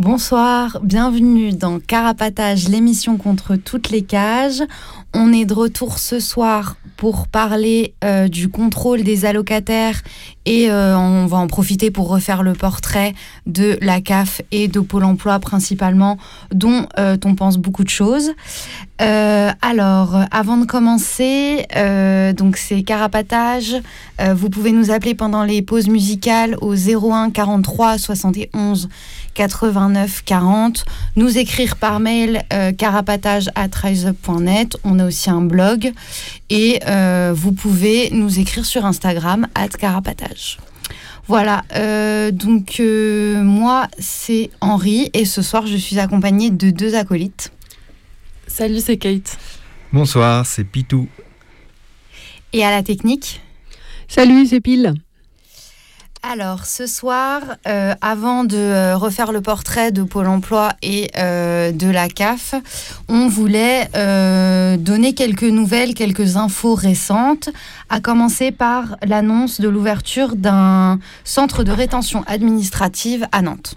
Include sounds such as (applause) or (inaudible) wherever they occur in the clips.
Bonsoir, bienvenue dans Carapatage, l'émission contre toutes les cages. On est de retour ce soir pour parler euh, du contrôle des allocataires et euh, on va en profiter pour refaire le portrait de la CAF et de Pôle Emploi principalement, dont euh, on pense beaucoup de choses. alors, avant de commencer, donc c'est Carapatage. vous pouvez nous appeler pendant les pauses musicales au 01 43 71 89 40, nous écrire par mail carapatage at rise.up.net. On a aussi un blog et euh, vous pouvez nous écrire sur Instagram, carapatage. Voilà, euh, donc euh, moi c'est Henri et ce soir je suis accompagnée de deux acolytes. Salut, c'est Kate. Bonsoir, c'est Pitou. Et à la technique Salut, c'est Pile. Alors, ce soir, euh, avant de euh, refaire le portrait de Pôle emploi et euh, de la CAF, on voulait donner quelques nouvelles, quelques infos récentes, à commencer par l'annonce de l'ouverture d'un centre de rétention administrative à Nantes.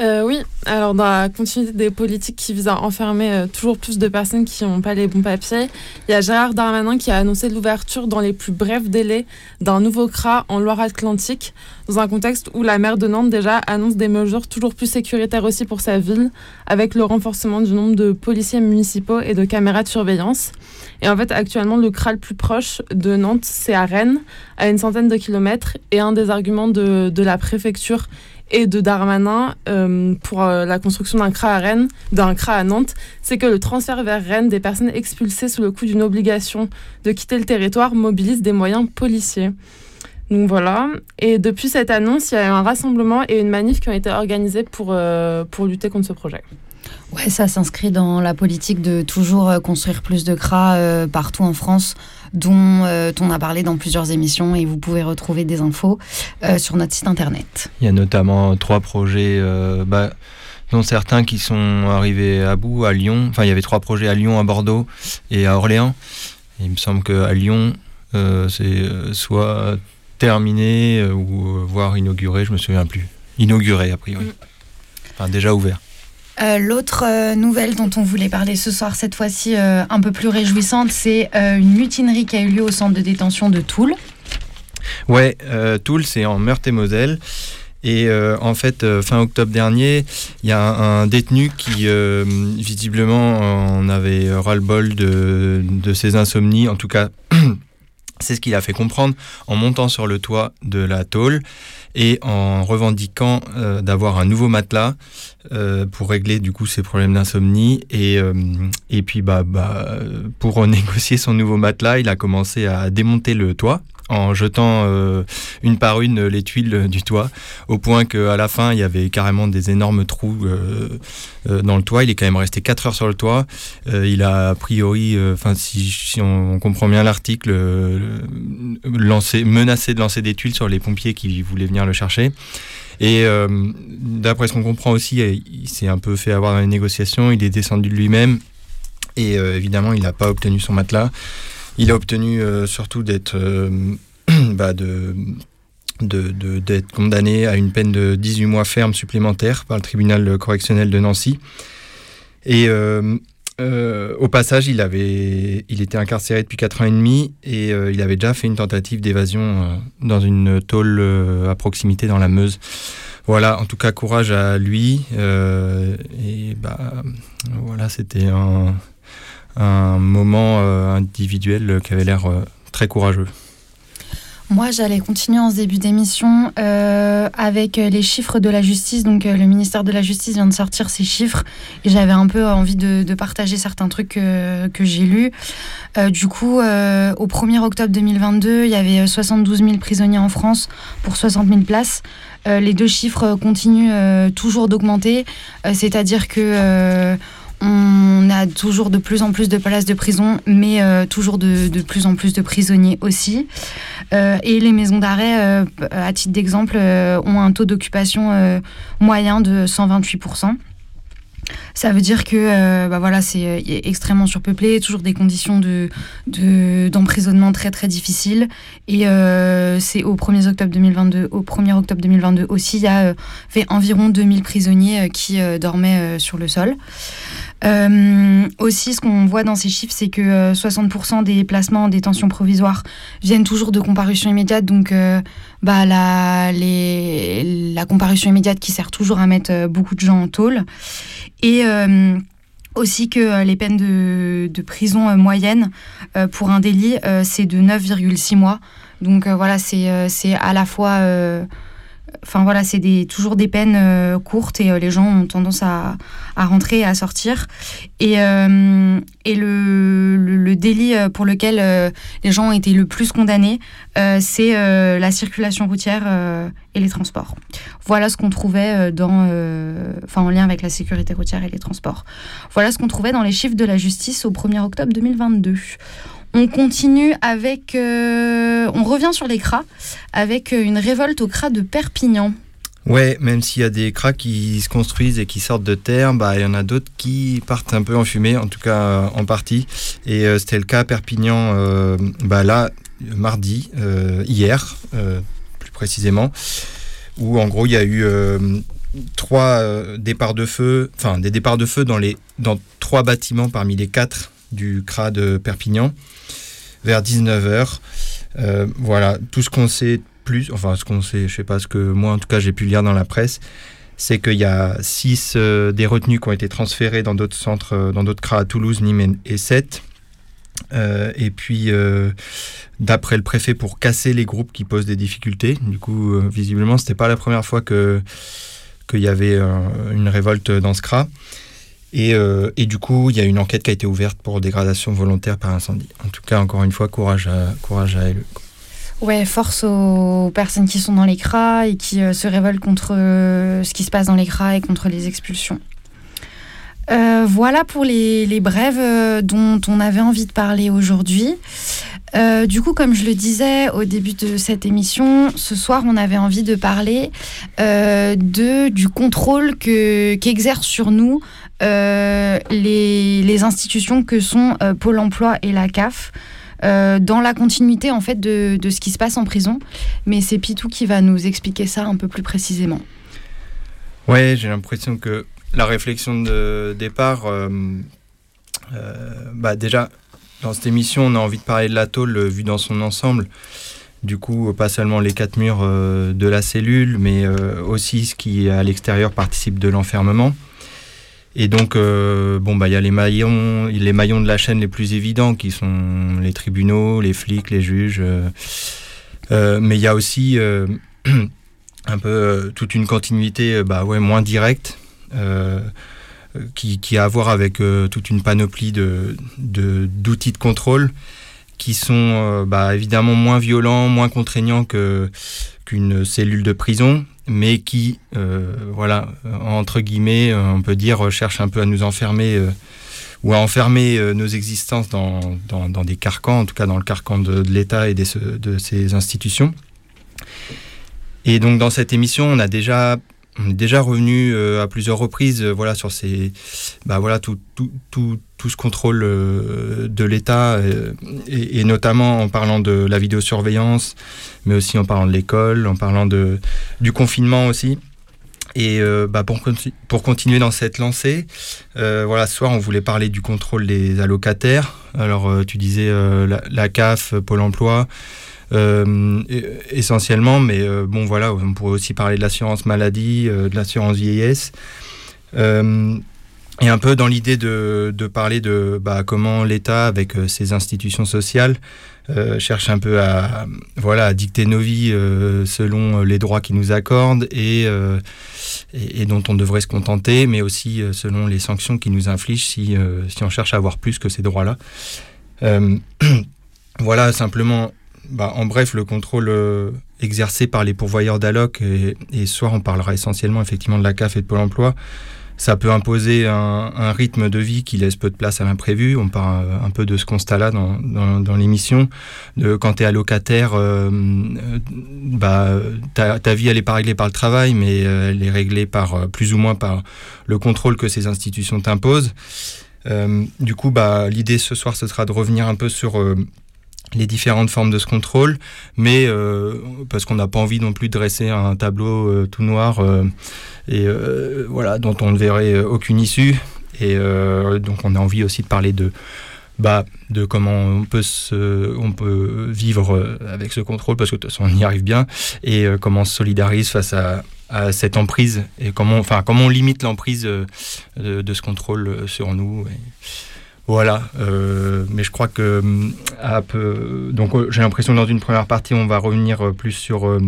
Euh, oui, alors dans la continuité des politiques qui visent à enfermer euh, toujours plus de personnes qui n'ont pas les bons papiers, il y a Gérard Darmanin qui a annoncé l'ouverture dans les plus brefs délais d'un nouveau CRA en Loire-Atlantique, dans un contexte où la maire de Nantes déjà annonce des mesures toujours plus sécuritaires aussi pour sa ville, avec le renforcement du nombre de policiers municipaux et de caméras de surveillance. Et en fait, actuellement, le CRA le plus proche de Nantes, c'est à Rennes, à une centaine de kilomètres, et un des arguments de, de la préfecture et de Darmanin euh, pour euh, la construction d'un CRA à Rennes, d'un CRA à Nantes, c'est que le transfert vers Rennes des personnes expulsées sous le coup d'une obligation de quitter le territoire mobilise des moyens policiers. Donc voilà. Et depuis cette annonce, il y a un rassemblement et une manif qui ont été organisés pour, euh, pour lutter contre ce projet. Ouais, ça s'inscrit dans la politique de toujours construire plus de CRA partout en France dont euh, on a parlé dans plusieurs émissions et vous pouvez retrouver des infos euh, sur notre site internet. Il y a notamment trois projets, euh, bah, dont certains qui sont arrivés à bout à Lyon. Enfin, il y avait trois projets à Lyon, à Bordeaux et à Orléans. il me semble qu'à Lyon, c'est soit terminé ou voire inauguré, je me souviens plus. Inauguré a priori. Mm. Enfin, déjà ouvert. Euh, l'autre euh, nouvelle dont on voulait parler ce soir, cette fois-ci euh, un peu plus réjouissante, c'est une mutinerie qui a eu lieu au centre de détention de Toul. Ouais, Toul, c'est en Meurthe-et-Moselle. Et en fait, fin octobre dernier, il y a un, détenu qui, visiblement, en avait ras-le-bol de, de ses insomnies. En tout cas, (clears throat) c'est ce qu'il a fait comprendre en montant sur le toit de la tôle et en revendiquant euh, d'avoir un nouveau matelas euh, pour régler du coup ses problèmes d'insomnie. Et, euh, et puis bah, bah, pour (laughs) négocier son nouveau matelas il a commencé à démonter le toit en jetant euh, une par une les tuiles du toit, au point qu'à la fin, il y avait carrément des énormes trous euh, euh, dans le toit. Il est quand même resté 4 heures sur le toit. il a a priori, si, on, comprend bien l'article, menacé de lancer des tuiles sur les pompiers qui voulaient venir le chercher. Et d'après ce qu'on comprend aussi, il s'est un peu fait avoir dans les négociations, il est descendu de lui-même, et évidemment, il n'a pas obtenu son matelas. Il a obtenu euh, surtout d'être euh, (clears throat) bah, de condamné à une peine de 18 mois ferme supplémentaire par le tribunal correctionnel de Nancy. Et, euh, au passage, il, avait, il était incarcéré depuis 4 ans et demi et il avait déjà fait une tentative d'évasion dans une tôle à proximité dans la Meuse. Voilà, en tout cas, courage à lui. et bah, voilà, c'était un, un moment individuel qui avait l'air très courageux. Moi, j'allais continuer en ce début d'émission euh, avec euh, les chiffres de la justice. Donc, euh, le ministère de la Justice vient de sortir ces chiffres et j'avais un peu envie de, partager certains trucs que, j'ai lus. du coup, au 1er octobre 2022, il y avait 72 000 prisonniers en France pour 60 000 places. les deux chiffres continuent toujours d'augmenter, c'est-à-dire que on a toujours de plus en plus de places de prison, mais euh, toujours de, plus en plus de prisonniers aussi. Euh, et les maisons d'arrêt, euh, à titre d'exemple, ont un taux d'occupation moyen de 128%. Ça veut dire que bah voilà, c'est extrêmement surpeuplé, toujours des conditions d'emprisonnement de, très très difficiles. Et c'est au 1er octobre 2022, au 1er octobre 2022 aussi, il y a environ 2000 prisonniers qui dormaient sur le sol. Euh, aussi, ce qu'on voit dans ces chiffres, c'est que 60% euh, des placements en détention provisoire viennent toujours de comparution immédiate. Donc, euh, bah, la, les, la comparution immédiate qui sert toujours à mettre beaucoup de gens en tôle. Et aussi que les peines de, de prison moyenne pour un délit, c'est de 9,6 mois. Donc, voilà, c'est à la fois Enfin voilà, c'est toujours des peines euh, courtes et euh, les gens ont tendance à, à rentrer et à sortir. Et, euh, et le, le, délit pour lequel les gens ont été le plus condamnés, c'est la circulation routière et les transports. Voilà ce qu'on trouvait dans, enfin en lien avec la sécurité routière et les transports. Voilà ce qu'on trouvait dans les chiffres de la justice au 1er octobre 2022. On continue avec. Euh, on revient sur les cras avec euh, une révolte au cras de Perpignan. Ouais, même s'il y a des cras qui se construisent et qui sortent de terre, bah, il y en a d'autres qui partent un peu en fumée, en tout cas euh, en partie. Et c'était le cas à Perpignan, bah, là, mardi, hier, plus précisément, où en gros il y a eu trois départs de feu, enfin des départs de feu dans, les, dans trois bâtiments parmi les quatre du CRA de Perpignan vers 19h. Euh, voilà, tout ce qu'on sait plus, enfin ce qu'on sait, je sais pas ce que moi en tout cas j'ai pu lire dans la presse, c'est qu'il y a 6 euh, des retenus qui ont été transférés dans d'autres centres, euh, dans d'autres CRA à Toulouse, Nîmes et 7. et puis, d'après le préfet, pour casser les groupes qui posent des difficultés. Du coup, visiblement, c'était pas la première fois que qu'il y avait une révolte dans ce CRA. Euh, et, du coup, il y a une enquête qui a été ouverte pour dégradation volontaire par incendie. En tout cas, encore une fois, courage à, courage à. Ouais, force aux personnes qui sont dans les CRA et qui euh, se révoltent contre euh, ce qui se passe dans les CRA et contre les expulsions. voilà pour les, les brèves dont on avait envie de parler aujourd'hui. du coup, comme je le disais au début de cette émission, ce soir, on avait envie de parler de, du contrôle qu'exerce sur nous euh, les, institutions que sont euh, Pôle Emploi et la CAF. Euh, dans la continuité en fait de, ce qui se passe en prison. Mais c'est Pitou qui va nous expliquer ça un peu plus précisément. Ouais, j'ai l'impression que la réflexion de départ, bah déjà dans cette émission, on a envie de parler de la tôle vue dans son ensemble. Du coup, pas seulement les quatre murs de la cellule, mais aussi ce qui à l'extérieur participe de l'enfermement. Et donc, euh, bon, bah, il y a les maillons, les maillons de la chaîne les plus évidents qui sont les tribunaux, les flics, les juges. Euh, euh, mais il y a aussi (clears throat) un peu toute une continuité, bah, ouais, moins directe, qui, a à voir avec toute une panoplie de, d'outils de, contrôle qui sont bah, évidemment moins violents, moins contraignants que, qu'une cellule de prison, mais qui, euh, voilà, entre guillemets, euh, on peut dire, cherche un peu à nous enfermer euh, ou à enfermer nos existences dans, dans, des carcans, en tout cas dans le carcan de, l'État et de ses institutions. Et donc dans cette émission, on a déjà est déjà revenu à plusieurs reprises voilà sur ces bah voilà tout, tout, tout, tout ce contrôle de l'État et, et, notamment en parlant de la vidéosurveillance mais aussi en parlant de l'école, en parlant de, du confinement aussi. Et euh, bah, pour, pour, continuer dans cette lancée, euh, voilà, ce soir, on voulait parler du contrôle des allocataires. Alors, euh, tu disais la, CAF, Pôle emploi, essentiellement, mais bon, voilà, on pourrait aussi parler de l'assurance maladie, de l'assurance vieillesse. Et un peu dans l'idée de, parler de bah, comment l'État, avec ses institutions sociales, euh, cherche un peu à, voilà, dicter nos vies euh, selon les droits qu'ils nous accordent euh, et, dont on devrait se contenter, mais aussi selon les sanctions qu'ils nous infligent si, si on cherche à avoir plus que ces droits-là. (clears throat) voilà, simplement, bah, en bref, le contrôle exercé par les pourvoyeurs d'alloc, et, et ce soir on parlera essentiellement effectivement de la CAF et de Pôle emploi, ça peut imposer un, rythme de vie qui laisse peu de place à l'imprévu. On parle un peu de ce constat-là dans, l'émission. Quand tu es allocataire, euh, bah, ta, vie, elle n'est pas réglée par le travail, mais euh, elle est réglée par, euh, plus ou moins par le contrôle que ces institutions t'imposent. du coup, bah, l'idée ce soir, ce sera de revenir un peu sur les différentes formes de ce contrôle, mais euh, parce qu'on n'a pas envie non plus de dresser un tableau euh, tout noir euh, et voilà dont on ne verrait aucune issue. Et donc on a envie aussi de parler de bah, de comment on peut se, on peut vivre avec ce contrôle parce que de toute façon on y arrive bien et comment on se solidarise face à, cette emprise et comment enfin comment on limite l'emprise de, ce contrôle sur nous. Voilà, euh, mais je crois que euh, donc euh, j'ai l'impression que dans une première partie on va revenir plus sur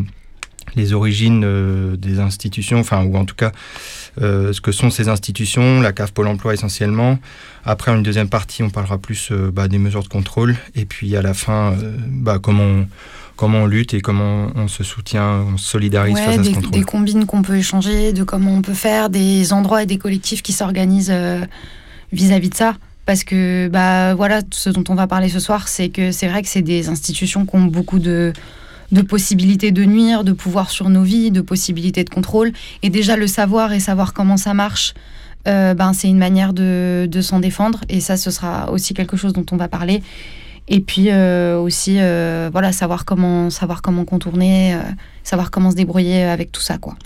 les origines des institutions, enfin ou en tout cas ce que sont ces institutions, la CAF Pôle Emploi essentiellement. Après en une deuxième partie on parlera plus bah, des mesures de contrôle et puis à la fin bah, comment on, comment on lutte et comment on se soutient, on se solidarise face à ce contrôle. Des combines qu'on peut échanger, de comment on peut faire, des endroits et des collectifs qui s'organisent vis-à-vis de ça parce que bah voilà ce dont on va parler ce soir c'est que c'est vrai que c'est des institutions qui ont beaucoup de de possibilités de nuire, de pouvoir sur nos vies, de possibilités de contrôle. Et déjà le savoir et savoir comment ça marche, euh, ben, c'est une manière de, de s'en défendre. Et ça, ce sera aussi quelque chose dont on va parler. Et puis euh, aussi, euh, voilà, savoir comment, savoir comment contourner, savoir comment se débrouiller avec tout ça, quoi.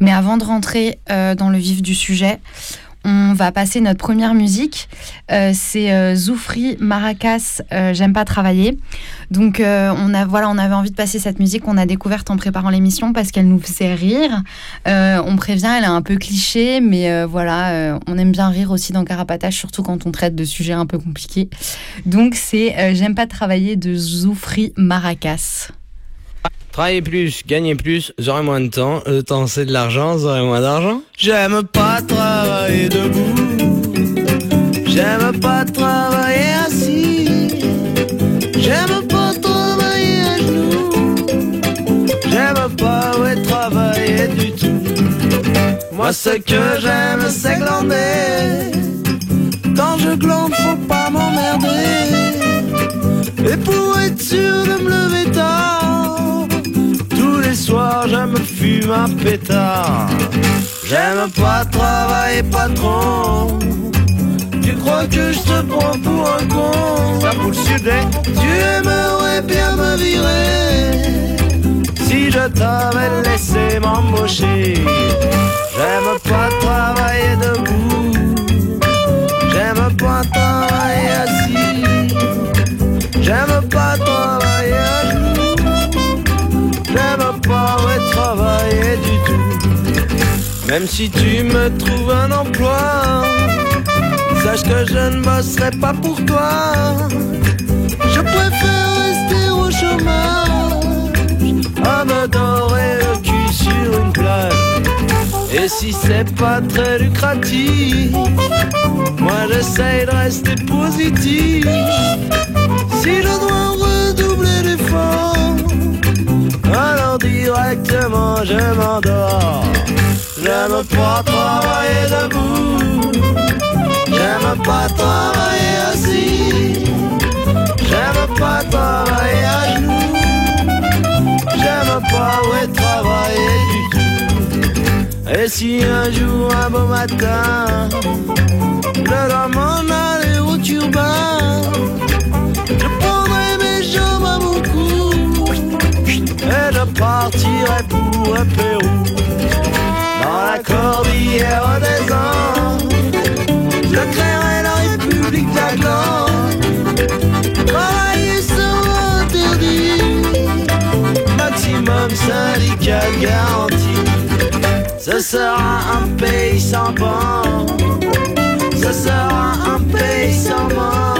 Mais avant de rentrer dans le vif du sujet, on va passer notre première musique. Euh, c'est euh, Zoufri Maracas, euh, J'aime pas travailler. Donc on, a, voilà, on avait envie de passer cette musique qu'on a découverte en préparant l'émission parce qu'elle nous faisait rire. on prévient, elle est un peu cliché, mais voilà, on aime bien rire aussi dans Carapatage, surtout quand on traite de sujets un peu compliqués. Donc c'est J'aime pas travailler de Zoufri Maracas. Travailler plus, gagner plus, j'aurai moins de temps. Le temps c'est de l'argent, j'aurai moins d'argent. J'aime pas travailler debout. J'aime pas travailler assis. J'aime pas travailler à genoux. J'aime pas travailler du tout. Moi ce que j'aime c'est glander. Quand je glande faut pas m'emmerder. Et pour être sûr de me lever tard soir, je me fume un pétard. J'aime pas travailler patron. Tu crois que je te prends pour un con? Ça Tu aimerais bien me virer. Si je t'avais laissé m'embaucher. J'aime pas travailler debout. J'aime pas travailler assis. J'aime pas travailler à genoux. J'aime pas ouais, travailler du tout. Même si tu me trouves un emploi, sache que je ne bosserai pas pour toi. Je préfère rester au chômage, à me dorer le cul sur une plage. Et si c'est pas très lucratif, moi j'essaye de rester positif. Si je dois redoubler d'efforts, alors directement je m'endors. J'aime pas travailler debout, j'aime pas travailler assis, j'aime pas travailler à genoux, j'aime pas ouais, travailler du tout. Et si un jour, un beau matin, je dois m'en aller au turbin, je prendrai mes jambes à elle partirait pour un Pérou. Dans la cordillère des Andes Je créerai la République d'Aglan Travailler sans interdit Maximum syndical garanti. Ce sera un pays sans banc Ce sera un pays sans mort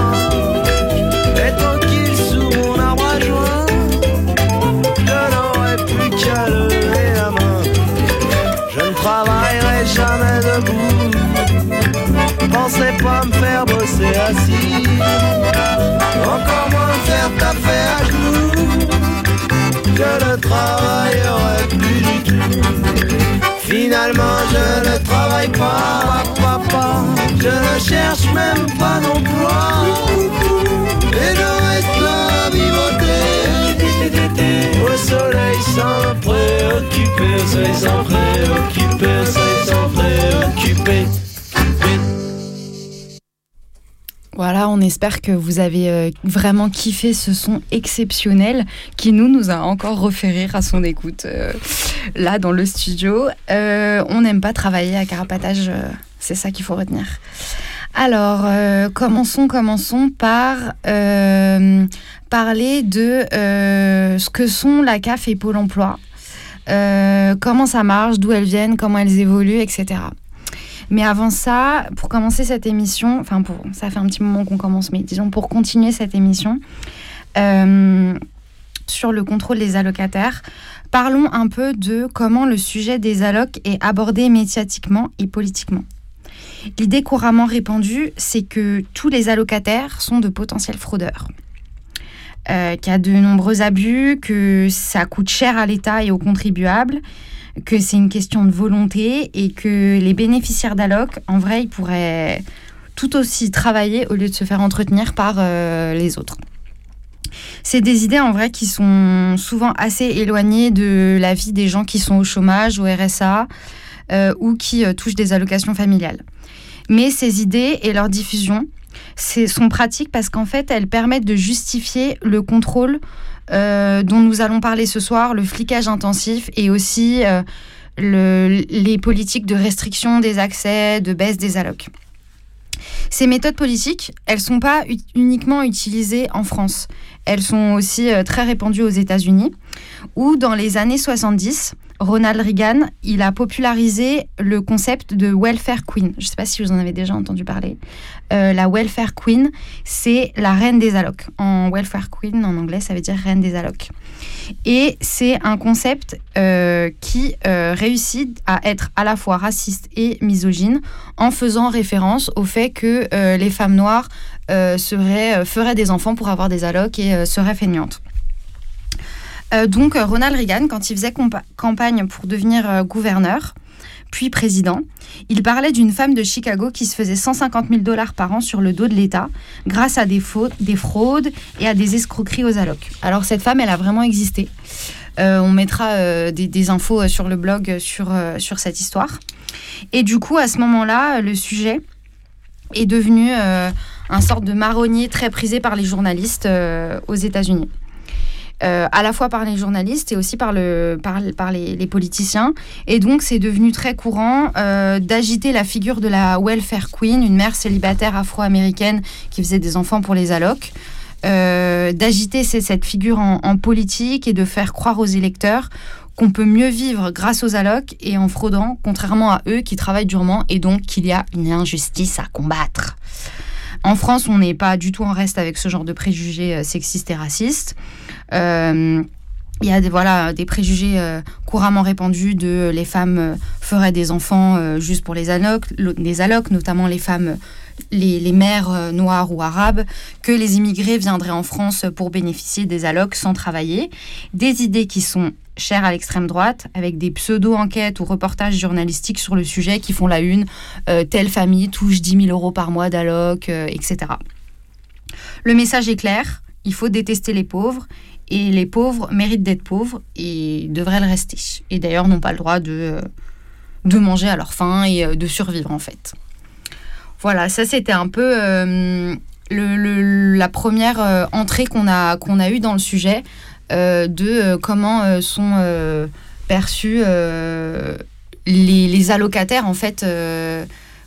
Pensez pas me faire bosser assis. Encore moins me faire taper à genoux. Je ne travaillerai plus du tout. Finalement, je ne travaille pas, papa. Je ne cherche même pas d'emploi. Et je reste là à. Au soleil sans préoccuper, sans préoccuper, sans préoccuper. Voilà, on espère que vous avez euh, vraiment kiffé ce son exceptionnel qui nous nous a encore refait à son écoute euh, là dans le studio. Euh, on n'aime pas travailler à carapatage, c'est ça qu'il faut retenir. Alors, commençons, commençons par parler de ce que sont la CAF et Pôle Emploi, comment ça marche, d'où elles viennent, comment elles évoluent, etc. Mais avant ça, pour commencer cette émission, enfin, pour, ça fait un petit moment qu'on commence, mais disons pour continuer cette émission, euh, sur le contrôle des allocataires, parlons un peu de comment le sujet des allocs est abordé médiatiquement et politiquement. L'idée couramment répandue, c'est que tous les allocataires sont de potentiels fraudeurs. Euh, qu'il y a de nombreux abus, que ça coûte cher à l'État et aux contribuables, que c'est une question de volonté et que les bénéficiaires d'alloc, en vrai, ils pourraient tout aussi travailler au lieu de se faire entretenir par euh, les autres. C'est des idées en vrai qui sont souvent assez éloignées de la vie des gens qui sont au chômage, au RSA euh, ou qui euh, touchent des allocations familiales. Mais ces idées et leur diffusion sont pratiques parce qu'en fait, elles permettent de justifier le contrôle euh, dont nous allons parler ce soir, le flicage intensif et aussi euh, les politiques de restriction des accès, de baisse des allocs. Ces méthodes politiques, elles ne sont pas uniquement utilisées en France. Elles sont aussi euh, très répandues aux États-Unis, où dans les années 70, Ronald Reagan, il a popularisé le concept de welfare queen. Je ne sais pas si vous en avez déjà entendu parler. Euh, la welfare queen, c'est la reine des allocs. En welfare queen, en anglais, ça veut dire reine des allocs. Et c'est un concept euh, qui euh, réussit à être à la fois raciste et misogyne en faisant référence au fait que les femmes noires feraient des enfants pour avoir des allocs et seraient feignantes. Euh, donc euh, Ronald Reagan, quand il faisait campagne pour devenir euh, gouverneur, puis président, il parlait d'une femme de Chicago qui se faisait 150 000 dollars par an sur le dos de l'État grâce à des, des, fraudes et à des escroqueries aux allocs. Alors cette femme, elle a vraiment existé. on mettra des, infos sur le blog sur, sur cette histoire. Et du coup, à ce moment-là, le sujet est devenu un sorte de marronnier très prisé par les journalistes aux États-Unis. Euh, à la fois par les journalistes et aussi par, le, par, les, politiciens. Et donc, c'est devenu très courant euh, d'agiter la figure de la welfare queen, une mère célibataire afro-américaine qui faisait des enfants pour les allocs. Euh, d'agiter cette figure en, en, politique et de faire croire aux électeurs qu'on peut mieux vivre grâce aux allocs et en fraudant, contrairement à eux qui travaillent durement, et donc qu'il y a une injustice à combattre. En France, on n'est pas du tout en reste avec ce genre de préjugés sexistes et racistes. Euh, il y a des, voilà, des préjugés euh, couramment répandus de les femmes euh, feraient des enfants juste pour les allocs, les allocs, notamment les femmes, les, les mères noires ou arabes, que les immigrés viendraient en France pour bénéficier des allocs sans travailler. Des idées qui sont chères à l'extrême droite, avec des pseudo-enquêtes ou reportages journalistiques sur le sujet qui font la une. telle famille touche 10 000 euros par mois d'allocs, etc. Le message est clair, il faut détester les pauvres et les pauvres méritent d'être pauvres et devraient le rester. Et d'ailleurs n'ont pas le droit de, euh, de manger à leur faim et euh, de survivre en fait. Voilà, ça c'était un peu euh, la première entrée qu'on a, a eue dans le sujet de comment sont perçus les, allocataires en fait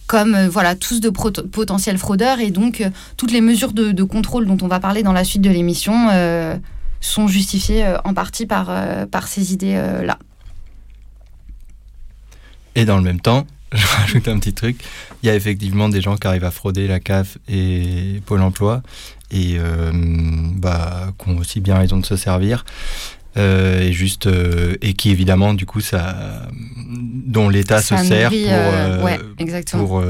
comme voilà tous de potentiels fraudeurs et donc toutes les mesures de, contrôle dont on va parler dans la suite de l'émission sont justifiées euh, en partie par, euh, par ces idées-là. Et dans le même temps, (laughs) je rajoute un petit truc, il y a effectivement des gens qui arrivent à frauder la CAF et Pôle emploi et euh, bah, qui ont aussi bien raison de se servir. Euh, et juste euh, et qui évidemment du coup ça dont l'État se sert pour, euh, ouais, exactement. pour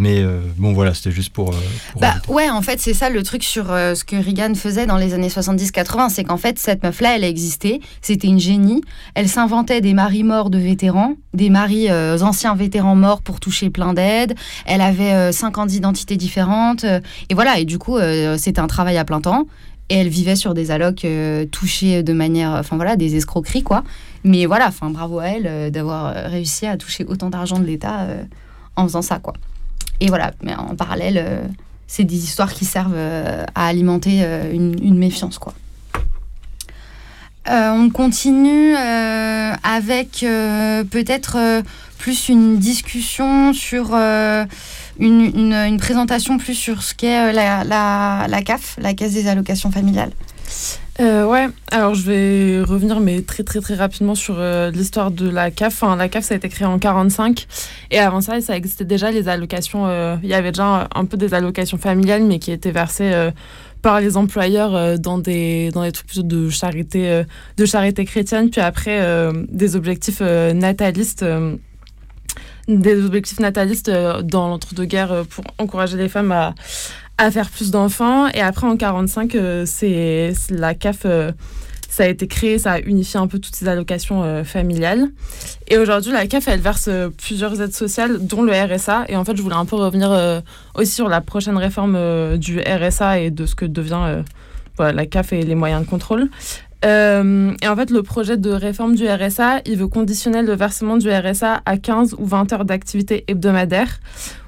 mais bon voilà c'était juste pour, pour bah, ouais en fait c'est ça le truc sur ce que Reagan faisait dans les années 70-80 c'est qu'en fait cette meuf là elle a existé c'était une génie elle s'inventait des maris morts de vétérans des maris anciens vétérans morts pour toucher plein d'aides elle avait 50 identités différentes et voilà et du coup c'était un travail à plein temps et elle vivait sur des allocs euh, touchés de manière, enfin voilà, des escroqueries quoi. Mais voilà, enfin bravo à elle euh, d'avoir euh, réussi à toucher autant d'argent de l'État en faisant ça quoi. Et voilà, mais en parallèle, c'est des histoires qui servent à alimenter une, méfiance quoi. on continue avec peut-être plus une discussion sur une, une, présentation plus sur ce qu'est euh, la, la, la, CAF, la Caisse des allocations familiales. Euh, ouais, alors je vais revenir, mais très très très rapidement sur euh, l'histoire de la CAF. Enfin, la CAF, ça a été créé en 45, et avant ça, ça existait déjà les allocations. Il y avait déjà un, peu des allocations familiales, mais qui étaient versées par les employeurs dans des dans des trucs de charité de charité chrétienne, puis après des objectifs natalistes des objectifs natalistes euh, dans l'entre-deux-guerres euh, pour encourager les femmes à, à faire plus d'enfants. Et après, en 45, euh, c'est la CAF ça a été créé, ça a unifié un peu toutes ces allocations familiales. Et aujourd'hui, la CAF, elle verse plusieurs aides sociales, dont le RSA. Et en fait, je voulais un peu revenir aussi sur la prochaine réforme du RSA et de ce que devient la CAF et les moyens de contrôle. Euh, et en fait, le projet de réforme du RSA, il veut conditionner le versement du RSA à 15 ou 20 heures d'activité hebdomadaire,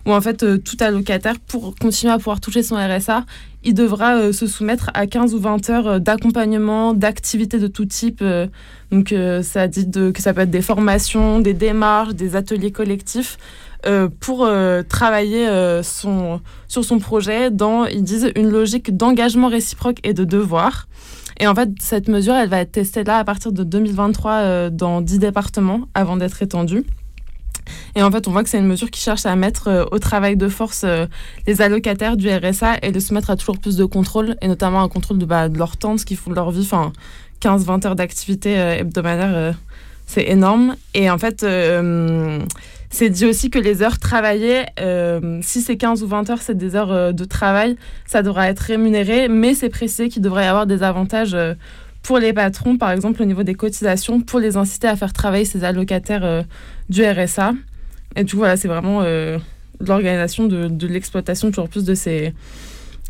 où en fait, euh, tout allocataire, pour continuer à pouvoir toucher son RSA, il devra euh, se soumettre à 15 ou 20 heures d'accompagnement, d'activités de tout type. donc, ça dit que ça peut être des formations, des démarches, des ateliers collectifs. pour travailler son, sur son projet dans, ils disent, une logique d'engagement réciproque et de devoir. Et en fait, cette mesure, elle va être testée là à partir de 2023 euh, dans 10 départements avant d'être étendue. Et en fait, on voit que c'est une mesure qui cherche à mettre euh, au travail de force euh, les allocataires du RSA et de se mettre à toujours plus de contrôle, et notamment un contrôle de, bah, de leur temps, ce qu'ils font de leur vie. Enfin, 15-20 heures d'activité hebdomadaire, c'est énorme. Et en fait, c'est dit aussi que les heures travaillées, euh, si c'est 15 ou 20 heures, c'est des heures euh, de travail, ça devra être rémunéré, mais c'est précisé qu'il devrait y avoir des avantages euh, pour les patrons, par exemple au niveau des cotisations, pour les inciter à faire travailler ces allocataires du RSA. Et du coup, voilà, c'est vraiment l'organisation de, de l'exploitation toujours plus de ces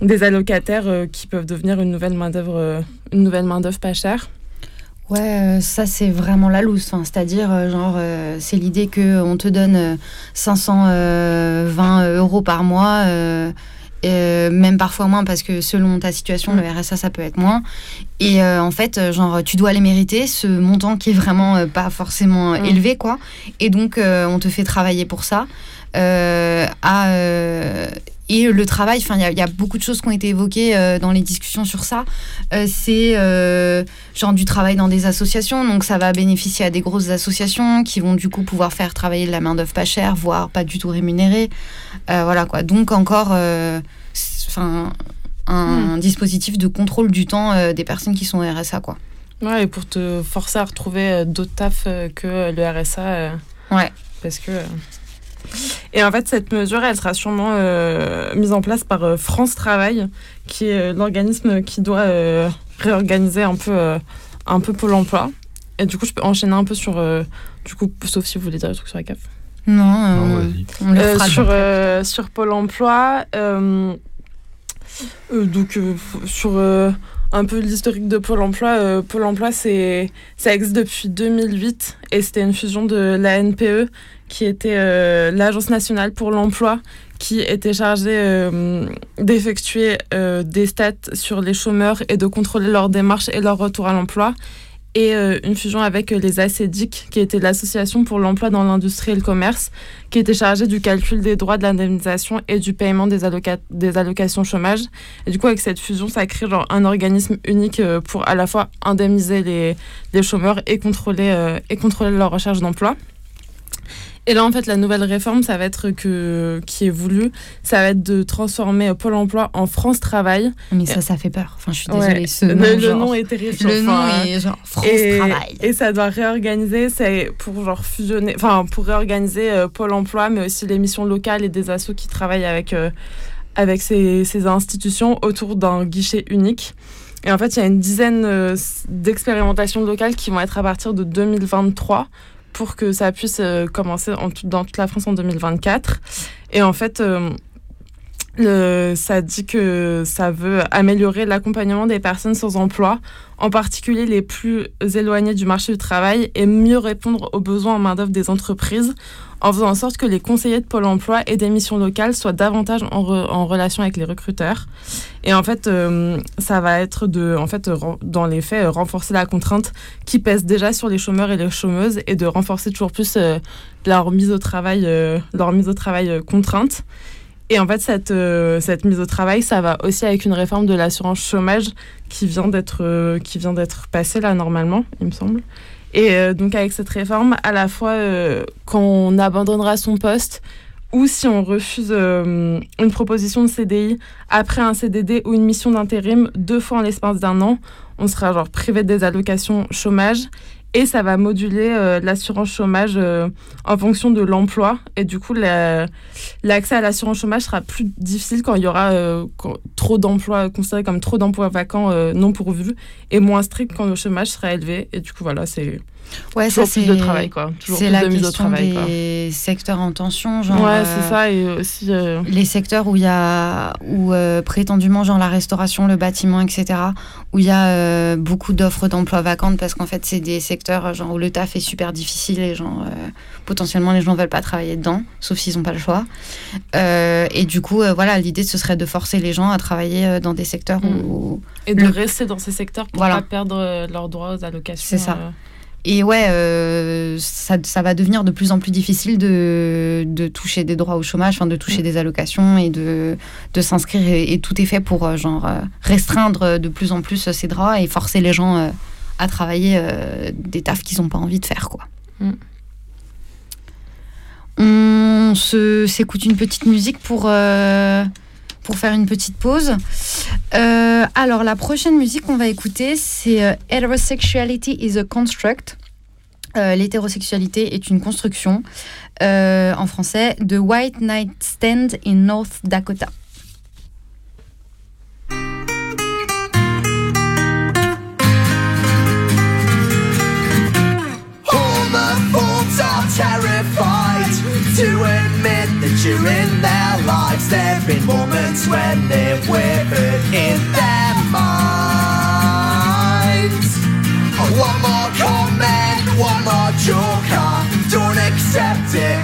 des allocataires qui peuvent devenir une nouvelle main d'œuvre une nouvelle main d'œuvre pas chère. Ouais, euh, ça c'est vraiment la loose. C'est-à-dire, euh, genre, euh, c'est l'idée qu'on te donne 520 euros par mois, même parfois moins, parce que selon ta situation, le RSA ça peut être moins. Et en fait, genre, tu dois les mériter, ce montant qui est vraiment pas forcément mm. élevé, quoi. Et donc, on te fait travailler pour ça. À et le travail, enfin, il y, a beaucoup de choses qui ont été évoquées euh, dans les discussions sur ça. Euh, c'est euh, genre du travail dans des associations, donc ça va bénéficier à des grosses associations qui vont du coup pouvoir faire travailler de la main d'œuvre pas chère, voire pas du tout rémunérée. voilà quoi. Donc encore, enfin, un, hmm. dispositif de contrôle du temps des personnes qui sont au RSA quoi. Ouais, et pour te forcer à retrouver d'autres tafs que le RSA. ouais. Parce que. Et en fait, cette mesure, elle sera sûrement euh, mise en place par euh, France Travail, qui est euh, l'organisme qui doit réorganiser un peu, un peu Pôle emploi. Et du coup, je peux enchaîner un peu sur. du coup, sauf si vous voulez dire des trucs sur la CAF. Non, on le sur, sur Pôle emploi. donc, sur un peu l'historique de Pôle emploi. Pôle emploi, c'est, ça existe depuis 2008 et c'était une fusion de la NPE qui était euh, l'Agence nationale pour l'emploi, qui était chargée euh, d'effectuer euh, des stats sur les chômeurs et de contrôler leurs démarches et leur retour à l'emploi. Et une fusion avec les ACEDIC, qui était l'Association pour l'emploi dans l'industrie et le commerce, qui était chargée du calcul des droits de l'indemnisation et du paiement des, des, allocations chômage. Et du coup, avec cette fusion, ça crée genre un organisme unique pour à la fois indemniser les, les chômeurs et contrôler, et contrôler leur recherche d'emploi. Et là, en fait, la nouvelle réforme, ça va être que, qui est voulu, ça va être de transformer Pôle emploi en France Travail. Mais ça, ça fait peur. Enfin, je suis désolée. Ce le, nom, le genre, nom est terrifiant. Le Enfin, nom est genre France et, Travail. et ça doit réorganiser, c'est pour genre fusionner, enfin pour réorganiser euh, Pôle Emploi, mais aussi les missions locales et des assos qui travaillent avec euh, avec ces, ces institutions autour d'un guichet unique. Et en fait, il y a une dizaine euh, d'expérimentations locales qui vont être à partir de 2023 pour que ça puisse euh, commencer dans toute la France en 2024. Et en fait, euh, ça dit que ça veut améliorer l'accompagnement des personnes sans emploi, en particulier les plus éloignées du marché du travail, et mieux répondre aux besoins en main-d'œuvre des entreprises, en faisant en sorte que les conseillers de Pôle emploi et des missions locales soient davantage en, re- en relation avec les recruteurs. Et en fait, euh, ça va être de, en fait, dans les faits, renforcer la contrainte qui pèse déjà sur les chômeurs et les chômeuses et de renforcer toujours plus euh, leur mise au travail, euh, leur mise au travail contrainte. Et en fait, cette, cette mise au travail, ça va aussi avec une réforme de l'assurance chômage qui vient d'être qui vient d'être passée là normalement, il me semble. Et euh, donc avec cette réforme, à la fois euh, quand on abandonnera son poste ou si on refuse euh, une proposition de CDI après un CDD ou une mission d'intérim deux fois en l'espace d'un an, on sera genre privé des allocations chômage et ça va moduler euh, l'assurance chômage euh, en fonction de l'emploi. Et du coup la- l'accès à l'assurance chômage sera plus difficile quand il y aura euh, trop d'emplois considérés comme trop d'emplois vacants non pourvus et moins strict quand le chômage sera élevé. Et du coup voilà c'est Ouais, toujours ça, plus de c'est- travail quoi toujours C'est plus la de mise au question travail quoi. des secteurs en tension, genre. ouais euh, c'est ça et aussi euh, les secteurs où il y a où euh, prétendument genre la restauration le bâtiment etc où il y a euh, beaucoup d'offres d'emploi vacantes parce qu'en fait c'est des secteurs genre où le taf est super difficile et genre euh, potentiellement les gens veulent pas travailler dedans sauf s'ils ont pas le choix Euh, et du coup euh, voilà l'idée ce serait de forcer les gens à travailler euh, dans des secteurs Mm. où et de le- rester dans ces secteurs pour Voilà. pas perdre leurs droits aux allocations C'est ça. Et ouais, euh, ça, ça va devenir de plus en plus difficile de, de toucher des droits au chômage, enfin de toucher Mm. des allocations et de, de s'inscrire. Et, et tout est fait pour euh, genre euh, restreindre de plus en plus ces droits et forcer les gens euh, à travailler euh, des tafs qu'ils n'ont pas envie de faire, quoi. Mm. On s'écoute une petite musique pour, pour faire une petite pause. Euh, alors, la prochaine musique qu'on va écouter, c'est euh, Heterosexuality is a Construct. Euh, L'hétérosexualité est une construction, euh, en français, de White Night Stand in North Dakota. Are terrified to admit that you're in their lives there have been moments when they've wavered in their minds. Oh, one more comment, one more joker, don't accept it.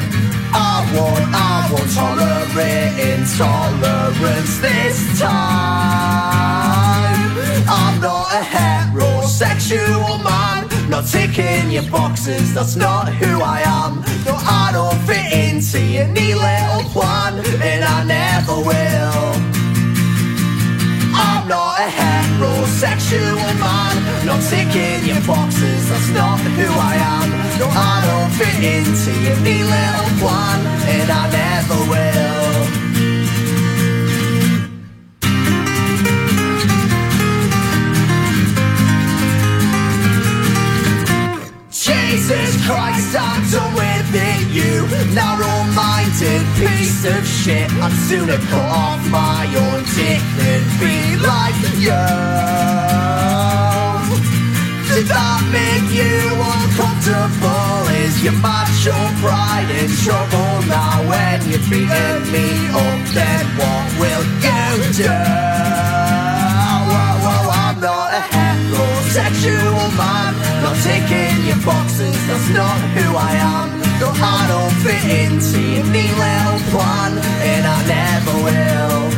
I won't, I won't tolerate intolerance this time. I'm not a heterosexual man, not ticking your boxes, that's not who I am. No, I don't fit into your neat little plan, and I never will. I'm not a heterosexual man, not ticking your boxes, that's not who I am. No, I don't fit into your neat little plan, and I never will. Jesus Christ, I'm done with it, you narrow-minded piece of shit. I'd sooner cut off my own dick than be like you. Did that make you uncomfortable? Is your macho pride in trouble now? When you're beating me up, then what will you do? Heterosexual man Not ticking your boxes, that's not who I am. No, I don't fit into your neat little plan And I never will.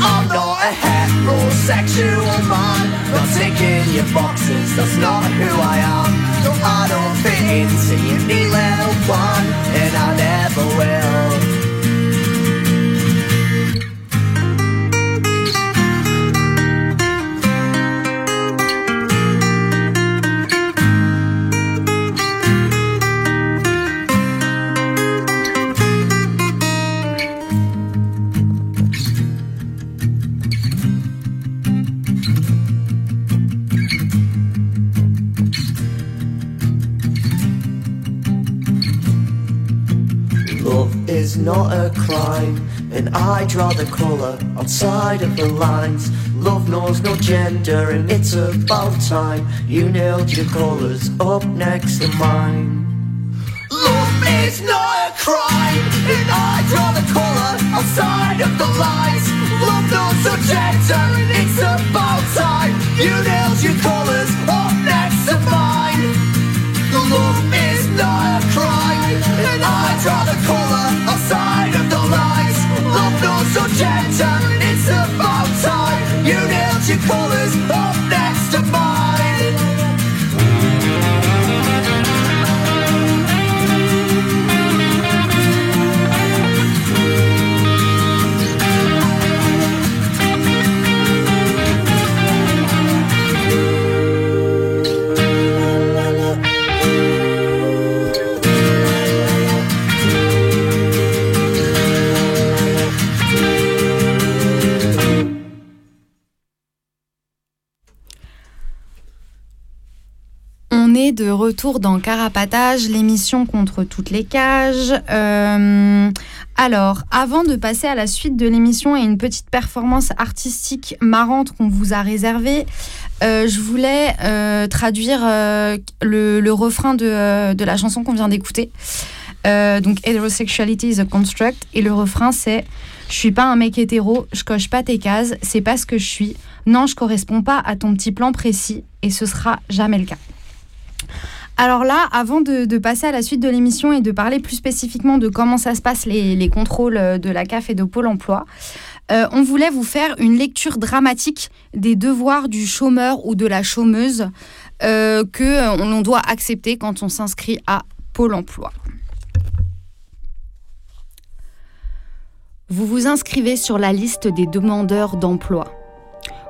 I'm not a heterosexual man. Not ticking your boxes, that's not who I am. No, I don't fit into your neat little plan And I never will not a crime, and I draw the colour outside of the lines. Love knows no gender, and it's about time you nailed your colours up next to mine. Love is not a crime, and I draw the colour outside of the lines. Love knows no gender, and it's about time you nailed your colours up next to mine. colors. Retour dans Carapatage, l'émission contre toutes les cages. Euh, alors, avant de passer à la suite de l'émission et une petite performance artistique marrante qu'on vous a réservée, euh, je voulais euh, traduire le, le refrain de, de la chanson qu'on vient d'écouter. Donc, Heterosexuality is a construct. Et le refrain, c'est Je suis pas un mec hétéro, je coche pas tes cases, c'est pas ce que je suis. Non, je corresponds pas à ton petit plan précis et ce sera jamais le cas. Alors là, avant de, passer à la suite de l'émission et de parler plus spécifiquement de comment ça se passe les, les contrôles euh, de la CAF et de Pôle Emploi, euh, on voulait vous faire une lecture dramatique des devoirs du chômeur ou de la chômeuse euh, que l'on doit accepter quand on s'inscrit à Pôle Emploi. Vous vous inscrivez sur la liste des demandeurs d'emploi.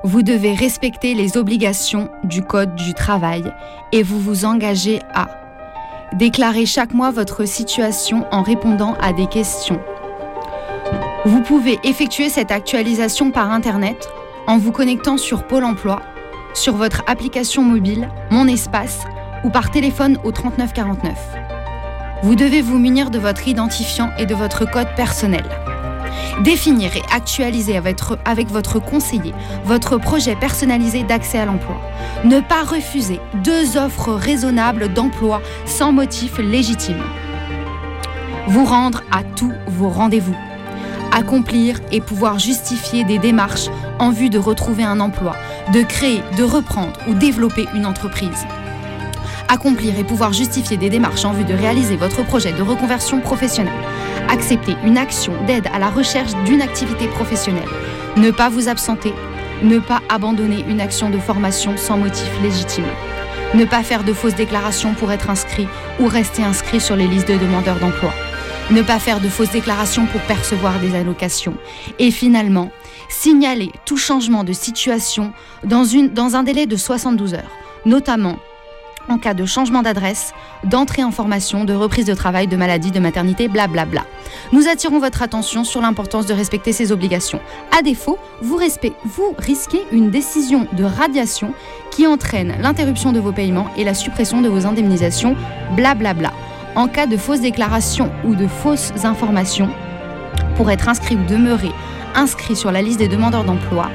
Vous devez respecter les obligations du Code du travail et vous vous engagez à déclarer chaque mois votre situation en répondant à des questions. Vous pouvez effectuer cette actualisation par Internet en vous connectant sur Pôle Emploi, sur votre application mobile, Mon Espace ou par téléphone au 3949. Vous devez vous munir de votre identifiant et de votre code personnel. Définir et actualiser avec votre, conseiller votre projet personnalisé d'accès à l'emploi. Ne pas refuser deux offres raisonnables d'emploi sans motif légitime. Vous rendre à tous vos rendez-vous. Accomplir et pouvoir justifier des démarches en vue de retrouver un emploi, de créer, de reprendre ou développer une entreprise accomplir et pouvoir justifier des démarches en vue de réaliser votre projet de reconversion professionnelle, accepter une action d'aide à la recherche d'une activité professionnelle, ne pas vous absenter, ne pas abandonner une action de formation sans motif légitime, ne pas faire de fausses déclarations pour être inscrit ou rester inscrit sur les listes de demandeurs d'emploi, ne pas faire de fausses déclarations pour percevoir des allocations, et finalement, signaler tout changement de situation dans, dans un délai de 72 heures, notamment en cas de changement d'adresse, d'entrée en formation, de reprise de travail, de maladie, de maternité, blablabla. Nous attirons votre attention sur l'importance de respecter ces obligations. À défaut, vous, risquez une décision de radiation qui entraîne l'interruption de vos paiements et la suppression de vos indemnisations, blablabla. En cas de fausses déclarations ou de fausses informations, pour être inscrit ou demeurer inscrit sur la liste des demandeurs d'emploi,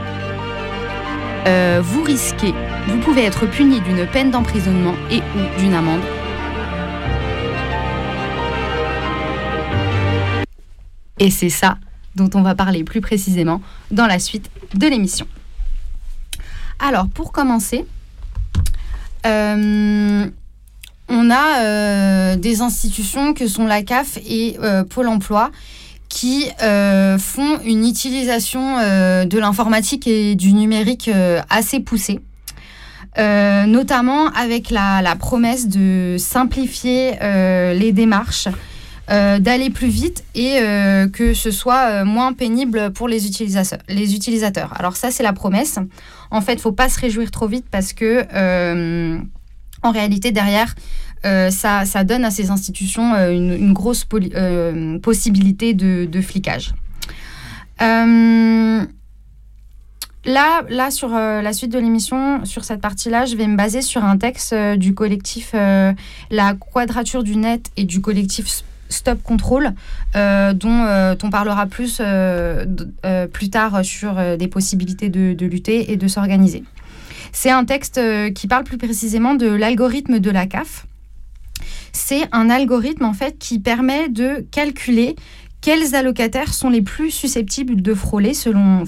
euh, vous risquez, vous pouvez être puni d'une peine d'emprisonnement et d'une amende. Et c'est ça dont on va parler plus précisément dans la suite de l'émission. Alors, pour commencer, euh, on a euh, des institutions que sont la CAF et Pôle Emploi qui euh, font une utilisation euh, de l'informatique et du numérique euh, assez poussée. Notamment avec la, promesse de simplifier les démarches, d'aller plus vite et que ce soit moins pénible pour les utilisateurs. Les utilisateurs. Alors ça, c'est la promesse. En fait, faut pas se réjouir trop vite parce que, en réalité, derrière, euh, ça, donne à ces institutions euh, une, grosse euh, possibilité de, flicage. Là, sur la suite de l'émission, sur cette partie-là, je vais me baser sur un texte du collectif La Quadrature du Net et du collectif Stop Control, dont on parlera plus plus tard sur des possibilités de lutter et de s'organiser. C'est un texte qui parle plus précisément de l'algorithme de la CAF. C'est un algorithme en fait qui permet de calculer quels allocataires sont les plus susceptibles de frauder selon,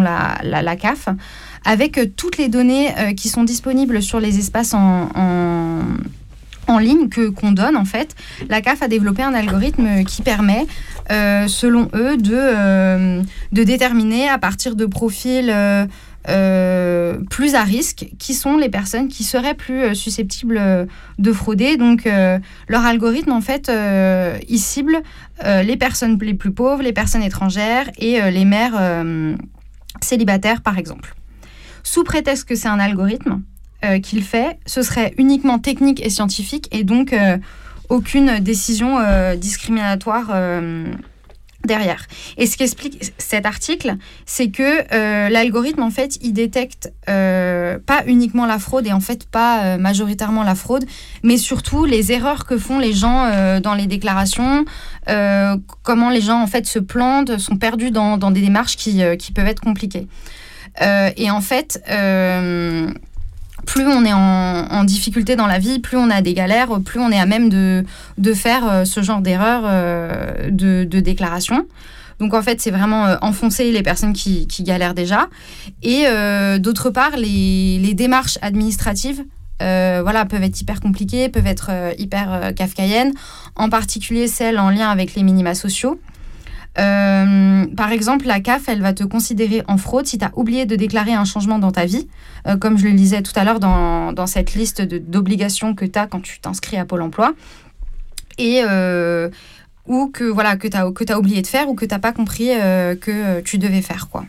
la, CAF, avec euh, toutes les données euh, qui sont disponibles sur les espaces en, ligne que qu'on donne en fait. La CAF a développé un algorithme qui permet, euh, selon eux, de, déterminer à partir de profils plus à risque, qui sont les personnes qui seraient plus euh, susceptibles euh, de frauder. Donc, leur algorithme, en fait, il cible les personnes les plus pauvres, les personnes étrangères et les mères célibataires, par exemple. Sous prétexte que c'est un algorithme qu'il fait, ce serait uniquement technique et scientifique et donc aucune décision discriminatoire derrière. Et ce qu'explique cet article, c'est que euh, l'algorithme, en fait, il détecte euh, pas uniquement la fraude et en fait pas euh, majoritairement la fraude, mais surtout les erreurs que font les gens dans les déclarations, comment les gens en fait se plantent, sont perdus dans, dans des démarches qui, qui, peuvent être compliquées. et en fait, plus on est en, difficulté dans la vie, plus on a des galères, plus on est à même de, faire euh, ce genre d'erreur euh, de, déclaration. Donc en fait, c'est vraiment euh, enfoncer les personnes qui, galèrent déjà. Et d'autre part, les, les, démarches administratives voilà, peuvent être hyper compliquées, peuvent être hyper kafkaïennes, en particulier celles en lien avec les minima sociaux. Euh, par exemple, la CAF, elle va te considérer en fraude si tu as oublié de déclarer un changement dans ta vie, euh, comme je le disais tout à l'heure dans, dans, cette liste d'obligations que tu as quand tu t'inscris à Pôle emploi. Et euh, ou que voilà que tu as, oublié de faire ou que tu n'as pas compris que tu devais faire. quoi.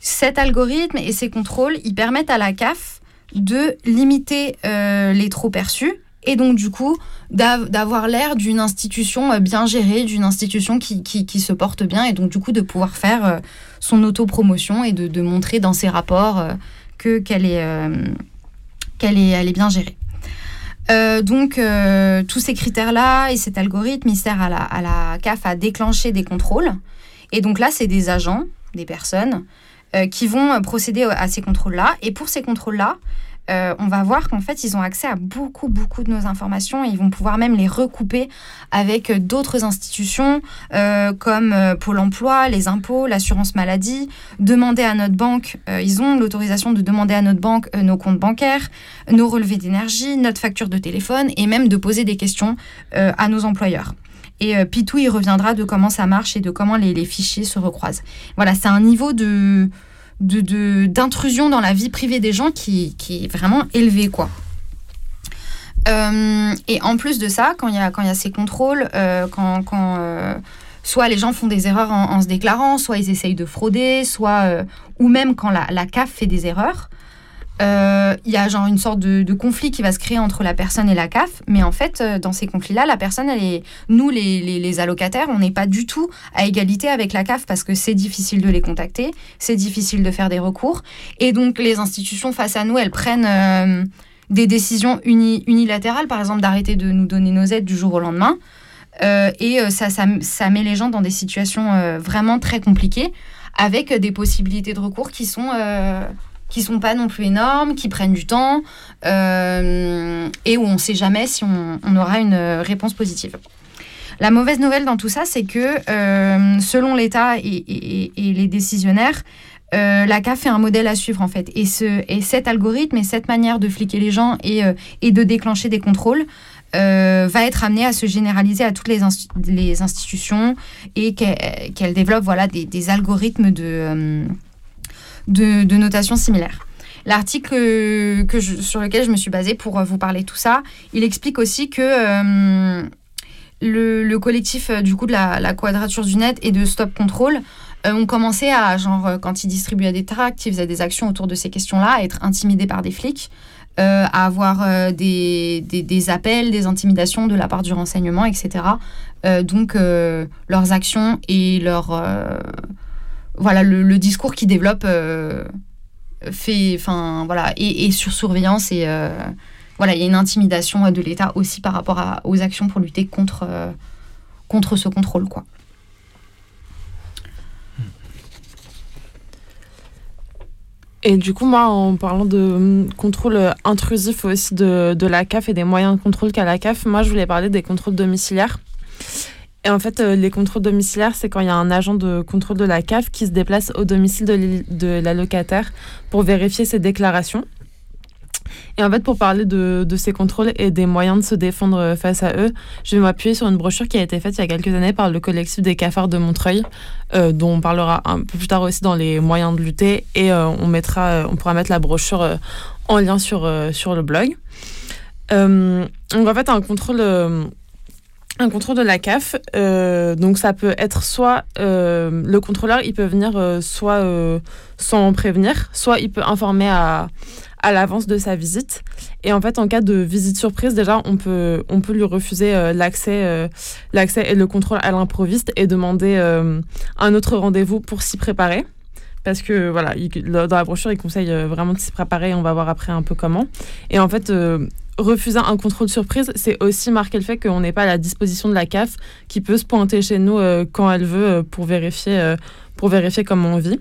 Cet algorithme et ces contrôles, ils permettent à la CAF de limiter les trop perçus et donc du coup d'avoir l'air d'une institution euh, bien gérée, d'une institution qui, se porte bien, et donc du coup de pouvoir faire euh, son autopromotion et de, montrer dans ses rapports euh, que qu'elle est, qu'elle est, bien gérée. donc tous ces critères-là et cet algorithme, il sert à la, à la CAF à déclencher des contrôles. Et donc là, c'est des agents, des personnes, qui vont procéder à ces contrôles-là. Et pour ces contrôles-là, euh, on va voir qu'en fait, ils ont accès à beaucoup, beaucoup de nos informations et ils vont pouvoir même les recouper avec euh, d'autres institutions euh, comme Pôle emploi, les impôts, l'assurance maladie, demander à notre banque, ils ont l'autorisation de demander à notre banque nos comptes bancaires, nos relevés d'énergie, notre facture de téléphone et même de poser des questions à nos employeurs. Et Pitou, il reviendra de comment ça marche et de comment les fichiers se recroisent. Voilà, c'est un niveau de, d'intrusion dans la vie privée des gens qui, qui est vraiment élevé, quoi. Euh, et en plus de ça, quand il y a, y a ces contrôles, euh, quand, quand euh, soit les gens font des erreurs en, se déclarant, soit ils essayent de frauder, soit ou même quand la, la CAF fait des erreurs, euh, il y a genre une sorte de, conflit qui va se créer entre la personne et la CAF, mais en fait, euh, dans ces conflits-là, la personne, elle est, nous, les, allocataires, on n'est pas du tout à égalité avec la CAF parce que c'est difficile de les contacter, c'est difficile de faire des recours, et donc les institutions face à nous, elles prennent euh, des décisions unilatérales, par exemple d'arrêter de nous donner nos aides du jour au lendemain, et ça, ça, met les gens dans des situations vraiment très compliquées, avec des possibilités de recours qui sont qui sont pas non plus énormes, qui prennent du temps euh, et où on ne sait jamais si on, aura une réponse positive. La mauvaise nouvelle dans tout ça, c'est que euh, selon l'État et, les décisionnaires, euh, la CAF fait un modèle à suivre en fait. Et, ce, et cet algorithme et cette manière de fliquer les gens et, de déclencher des contrôles va être amené à se généraliser à toutes les, les institutions et qu'elle développe voilà, des, des algorithmes de de, notation similaire. L'article que sur lequel je me suis basée pour euh, vous parler de tout ça, il explique aussi que euh, le, collectif euh, du coup de la, quadrature du net et de Stop Control ont commencé à, genre, quand ils distribuaient des tracts, ils faisaient des actions autour de ces questions-là, à être intimidés par des flics, à avoir des, des, appels, des intimidations de la part du renseignement, etc. donc, leurs actions et leurs voilà, le, discours qui développe euh, fait, enfin voilà, et, sur surveillance et, euh, voilà, il y a une intimidation de l'État aussi par rapport aux actions pour lutter contre, contre ce contrôle, quoi. Et du coup, moi, en parlant de hum, contrôle intrusif aussi de, de la CAF et des moyens de contrôle qu'a la CAF, moi, je voulais parler des contrôles domiciliaires. Et en fait, euh, les contrôles domiciliaires, c'est quand il y a un agent de contrôle de la CAF qui se déplace au domicile de, la locataire pour vérifier ses déclarations. Et en fait, pour parler de, ces contrôles et des moyens de se défendre euh, face à eux, je vais m'appuyer sur une brochure qui a été faite il y a quelques années par le collectif des cafards de Montreuil, euh, dont on parlera un peu plus tard aussi dans les moyens de lutter. Et on, mettra, on pourra mettre la brochure en lien sur, sur le blog. Donc en fait, un contrôle un contrôle de la CAF, euh, donc ça peut être soit euh, le contrôleur, il peut venir euh, soit sans prévenir, soit il peut informer à, à l'avance de sa visite. Et en fait, en cas de visite surprise, déjà, on peut, on peut lui refuser l'accès l'accès et le contrôle à l'improviste et demander un autre rendez-vous pour s'y préparer. Parce que voilà, il, dans la brochure, il conseille vraiment de s'y préparer. On va voir après un peu comment. Et en fait, refuser un contrôle surprise, c'est aussi marquer le fait qu'on n'est pas à la disposition de la CAF qui peut se pointer chez nous euh, quand elle veut euh, pour, vérifier, euh, pour vérifier comment on vit.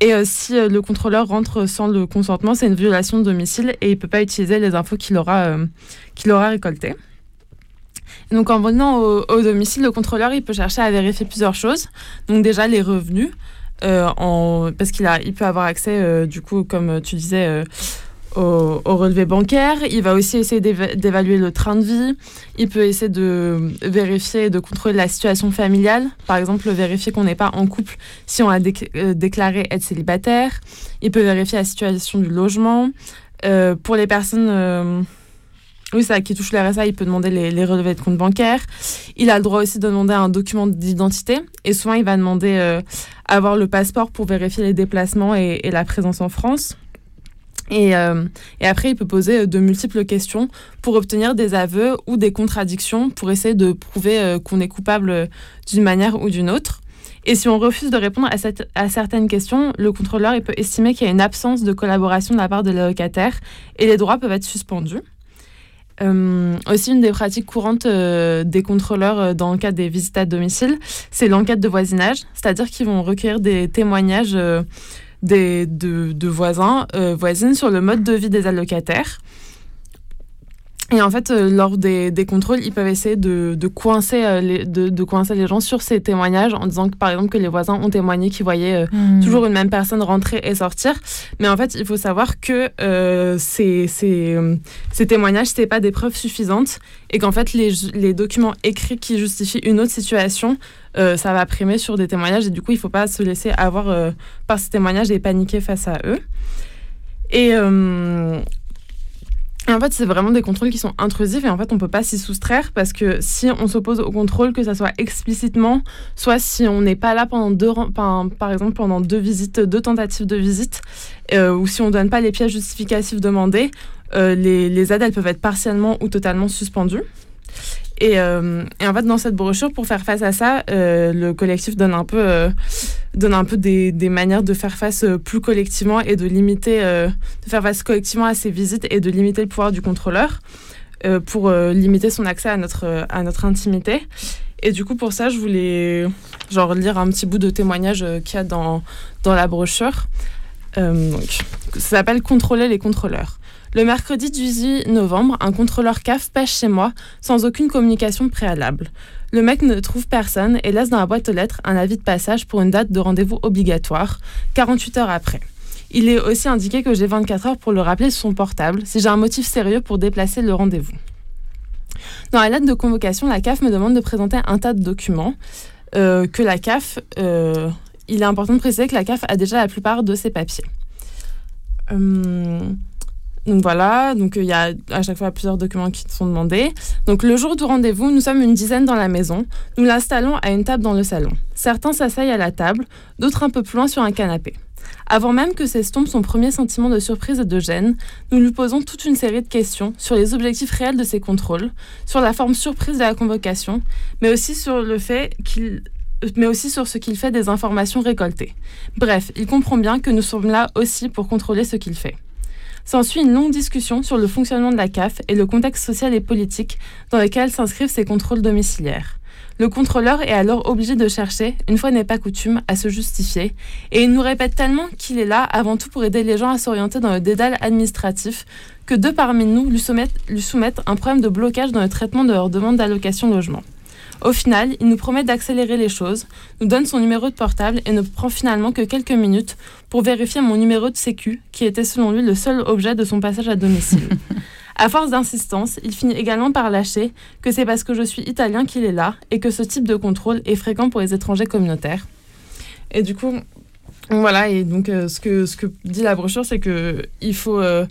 Et si le contrôleur rentre sans le consentement, c'est une violation de domicile et il ne peut pas utiliser les infos qu'il aura, qu'il aura récoltées. Donc en venant au, au, domicile, le contrôleur il peut chercher à vérifier plusieurs choses. Donc déjà les revenus, en, parce qu'il a, il peut avoir accès, du coup, comme tu disais, au, au, relevé bancaire. Il va aussi essayer d'évaluer le train de vie. Il peut essayer de vérifier, de contrôler la situation familiale. Par exemple, vérifier qu'on n'est pas en couple si on a dé euh, déclaré être célibataire. Il peut vérifier la situation du logement. Euh, pour les personnes... Euh, oui, ça, qui touche le RSA, il peut demander les, relevés de compte bancaire. Il a le droit aussi de demander un document d'identité. Et souvent, il va demander euh, avoir le passeport pour vérifier les déplacements et, la présence en France. Et, euh, après, il peut poser de multiples questions pour obtenir des aveux ou des contradictions pour essayer de prouver euh, qu'on est coupable d'une manière ou d'une autre. Et si on refuse de répondre à, certaines questions, le contrôleur peut estimer qu'il y a une absence de collaboration de la part de l'allocataire et les droits peuvent être suspendus. Euh, aussi, une des pratiques courantes euh, des contrôleurs euh, dans le cadre des visites à domicile, c'est l'enquête de voisinage, c'est-à-dire qu'ils vont recueillir des témoignages des, de, de voisins, voisines sur le mode de vie des allocataires. Et en fait, euh, lors des, des, contrôles, ils peuvent essayer de, de coincer, euh, les, de, de, coincer les gens sur ces témoignages en disant que, par exemple, que les voisins ont témoigné qu'ils voyaient euh, mmh. toujours une même personne rentrer et sortir. Mais en fait, il faut savoir que ces, ces, ces témoignages, ce pas des preuves suffisantes et qu'en fait, les, les documents écrits qui justifient une autre situation, ça va primer sur des témoignages et du coup, il ne faut pas se laisser avoir par ces témoignages et paniquer face à eux. Et, euh, en fait, c'est vraiment des contrôles qui sont intrusifs et en fait, on peut pas s'y soustraire parce que si on s'oppose au contrôle, que ça soit explicitement, soit si on n'est pas là pendant deux, par, exemple pendant deux visites, deux tentatives de visite, euh, ou si on ne donne pas les pièces justificatives demandées, euh, les, les aides, elles peuvent être partiellement ou totalement suspendues. Et, euh, et, en fait, dans cette brochure, pour faire face à ça, euh, le collectif donne un peu, euh, donne un peu des, des, manières de faire face plus collectivement et de limiter, de faire face collectivement à ces visites et de limiter le pouvoir du contrôleur pour limiter son accès à notre, à notre intimité. Et du coup, pour ça, je voulais genre lire un petit bout de témoignage qu'il y a dans, dans la brochure. donc, ça s'appelle Contrôler les contrôleurs. Le mercredi 18 novembre, un contrôleur CAF pêche chez moi sans aucune communication préalable. Le mec ne trouve personne et laisse dans la boîte aux lettres un avis de passage pour une date de rendez-vous obligatoire, 48 heures après. Il est aussi indiqué que j'ai 24 heures pour le rappeler sur son portable si j'ai un motif sérieux pour déplacer le rendez-vous. Dans la lettre de convocation, la CAF me demande de présenter un tas de documents euh, que la CAF... Euh, il est important de préciser que la CAF a déjà la plupart de ses papiers. Hum, donc voilà, donc il euh, y a à chaque fois plusieurs documents qui sont demandés. Donc le jour du rendez-vous, nous sommes une dizaine dans la maison. Nous l'installons à une table dans le salon. Certains s'asseyent à la table, d'autres un peu plus loin sur un canapé. Avant même que s'estompe son premier sentiment de surprise et de gêne, nous lui posons toute une série de questions sur les objectifs réels de ses contrôles, sur la forme surprise de la convocation, mais aussi sur le fait qu'il mais aussi sur ce qu'il fait des informations récoltées. Bref, il comprend bien que nous sommes là aussi pour contrôler ce qu'il fait. S'ensuit une longue discussion sur le fonctionnement de la CAF et le contexte social et politique dans lequel s'inscrivent ces contrôles domiciliaires. Le contrôleur est alors obligé de chercher, une fois n'est pas coutume, à se justifier, et il nous répète tellement qu'il est là avant tout pour aider les gens à s'orienter dans le dédale administratif que deux parmi nous lui soumettent, un problème de blocage dans le traitement de leur demande d'allocation logement. Au final, il nous promet d'accélérer les choses, nous donne son numéro de portable et ne prend finalement que quelques minutes pour vérifier mon numéro de sécu, qui était selon lui le seul objet de son passage à domicile. (laughs) À force d'insistance, il finit également par lâcher que c'est parce que je suis italien qu'il est là et que ce type de contrôle est fréquent pour les étrangers communautaires. Et du coup, voilà, et donc euh, ce, que, ce que dit la brochure, c'est que il faut, euh,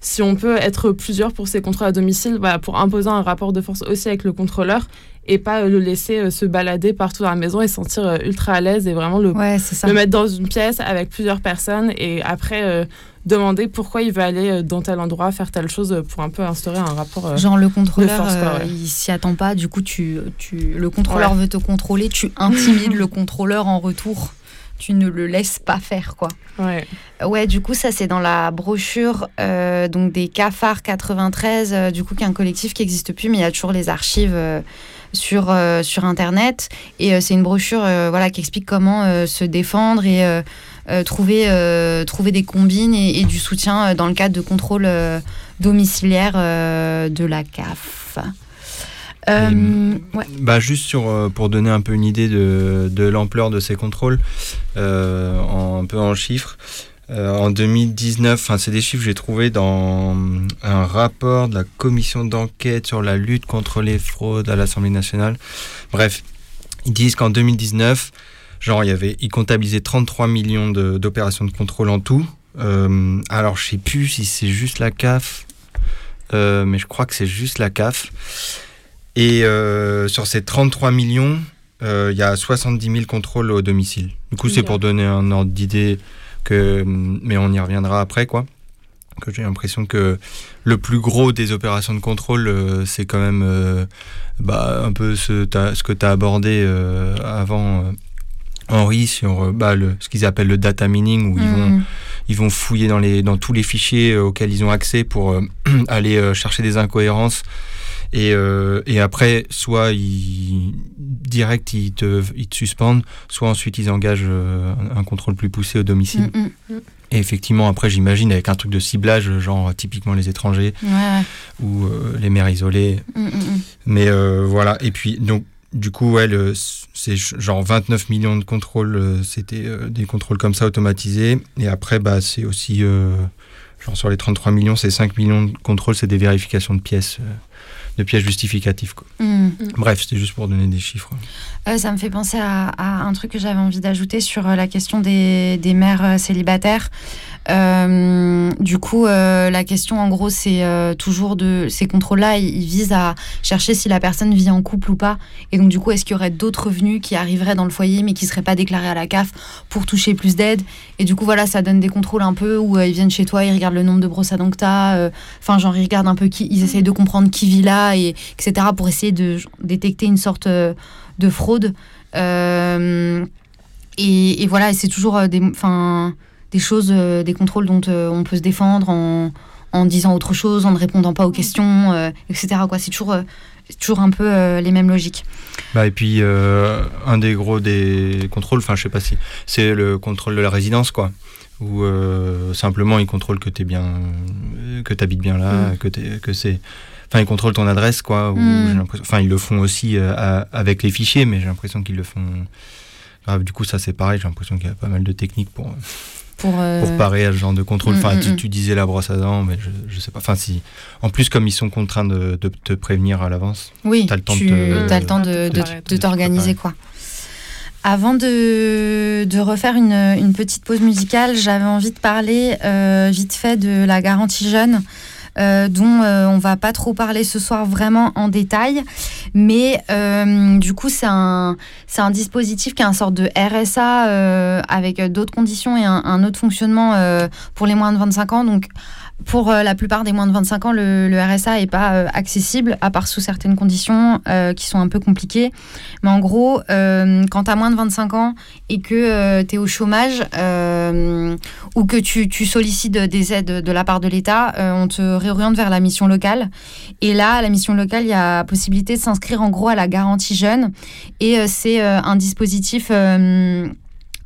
si on peut être plusieurs pour ces contrôles à domicile, bah, pour imposer un rapport de force aussi avec le contrôleur et pas le laisser se balader partout dans la maison et se sentir ultra à l'aise et vraiment le, le mettre dans une pièce avec plusieurs personnes et après demander pourquoi il veut aller dans tel endroit, faire telle chose pour un peu instaurer un rapport. Genre le contrôleur, force, quoi, ouais. il s'y attend pas, du coup tu, tu le contrôleur ouais. veut te contrôler, tu intimides le contrôleur en retour. Tu ne le laisses pas faire, quoi. Ouais. Ouais, du coup, ça, c'est dans la brochure euh, donc des Cafards 93, euh, du coup, qui est un collectif qui n'existe plus, mais il y a toujours les archives euh, sur, sur Internet. Et c'est une brochure voilà, qui explique comment se défendre et euh, trouver, euh, trouver des combines et, et, du soutien dans le cadre de contrôle euh, domiciliaire de la CAF. Ouais. Bah juste sur, pour donner un peu une idée de, de l'ampleur de ces contrôles, en, un peu en chiffres, en 2019, c'est des chiffres que j'ai trouvés dans un rapport de la commission d'enquête sur la lutte contre les fraudes à l'Assemblée nationale. Bref, ils disent qu'en 2019, Genre, il y avait, il comptabilisait 33 millions d'opérations de, de, contrôle en tout. Euh, alors, je sais plus si c'est juste la CAF, euh, mais je crois que c'est juste la CAF. Et euh, sur ces 33 millions, il y a 70 000 contrôles au domicile. Du coup, c'est pour donner un ordre d'idée, que, mais on y reviendra après, quoi. Que j'ai l'impression que le plus gros des opérations de contrôle, c'est quand même bah, un peu ce, ce que tu as abordé avant Henri sur euh, bah, le, ce qu'ils appellent le data mining, où ils, vont, Mm. ils vont fouiller dans, les, dans tous les fichiers euh, auxquels ils ont accès pour euh, (clears throat) aller euh, chercher des incohérences. Et, euh, et après, soit ils, direct, ils te, ils te suspendent, soit ensuite ils engagent euh, un contrôle plus poussé au domicile. Mm, mm. Et effectivement, après, j'imagine avec un truc de ciblage, genre typiquement les étrangers Ouais. ou euh, les mères isolées. Mm, mm, mm. Mais voilà, et puis donc du coup, ouais, c'est genre 29 millions de contrôles, c'était des contrôles comme ça automatisés. Et après, bah, c'est aussi, euh, genre sur les 33 millions, c'est 5 millions de contrôles, c'est des vérifications de pièces, de pièces justificatives. Quoi. Mm. Bref, c'était juste pour donner des chiffres. Euh, ça me fait penser à, à un truc que j'avais envie d'ajouter sur euh, la question des, des mères euh, célibataires. Euh, du coup, euh, la question, en gros, c'est euh, toujours de ces contrôles-là, ils, ils visent à chercher si la personne vit en couple ou pas. Et donc, du coup, est-ce qu'il y aurait d'autres revenus qui arriveraient dans le foyer mais qui seraient pas déclarés à la CAF pour toucher plus d'aide? Et du coup, voilà, ça donne des contrôles un peu où ils viennent chez toi, ils regardent le nombre de brosses à dents que t'as. Enfin, genre, ils regardent un peu qui, ils essayent de comprendre qui vit là, et etc. pour essayer de détecter une sorte de fraude. Euh, et, et voilà, et c'est toujours euh, des, enfin, des choses, euh, des contrôles dont euh, on peut se défendre en, en disant autre chose, en ne répondant pas aux questions, euh, etc. quoi. C'est toujours, euh, c'est toujours un peu euh, les mêmes logiques. Bah, et puis, euh, un des gros des contrôles, enfin, je sais pas si, c'est le contrôle de la résidence, quoi. Où euh, simplement, ils contrôlent que tu bien, que habites bien là, Mm. que, t'es- que c'est. Enfin, ils contrôlent ton adresse, quoi. Mm. l'impression- Enfin, ils le font aussi euh, à- avec les fichiers, mais j'ai l'impression qu'ils le font. Grave, du coup, ça, c'est pareil. J'ai l'impression qu'il y a pas mal de techniques pour, Pour, euh, pour parer à ce genre de contrôle. Mm, Enfin, mm, tu, tu disais la brosse à dents, mais je, je sais pas. Enfin, si. En plus, comme ils sont contraints de, de te prévenir à l'avance. Oui, T'as le temps de tu as le temps de, de, préparer, de t'organiser quoi. Avant de, de refaire une, une petite pause musicale, j'avais envie de parler euh, vite fait de la garantie jeune. Euh, dont euh, on va pas trop parler ce soir vraiment en détail, mais euh, du coup c'est un c'est un dispositif qui est un sorte de RSA euh, avec d'autres conditions et un, un autre fonctionnement pour les moins de 25 ans. Donc pour la plupart des moins de 25 ans, le, RSA n'est pas accessible, à part sous certaines conditions qui sont un peu compliquées. Mais en gros, quand tu as moins de 25 ans et que tu es au chômage ou que tu, tu, sollicites des aides de la part de l'État, on te réoriente vers la mission locale. Et là, à la mission locale, il y a possibilité de s'inscrire en gros à la garantie jeune. Et c'est un dispositif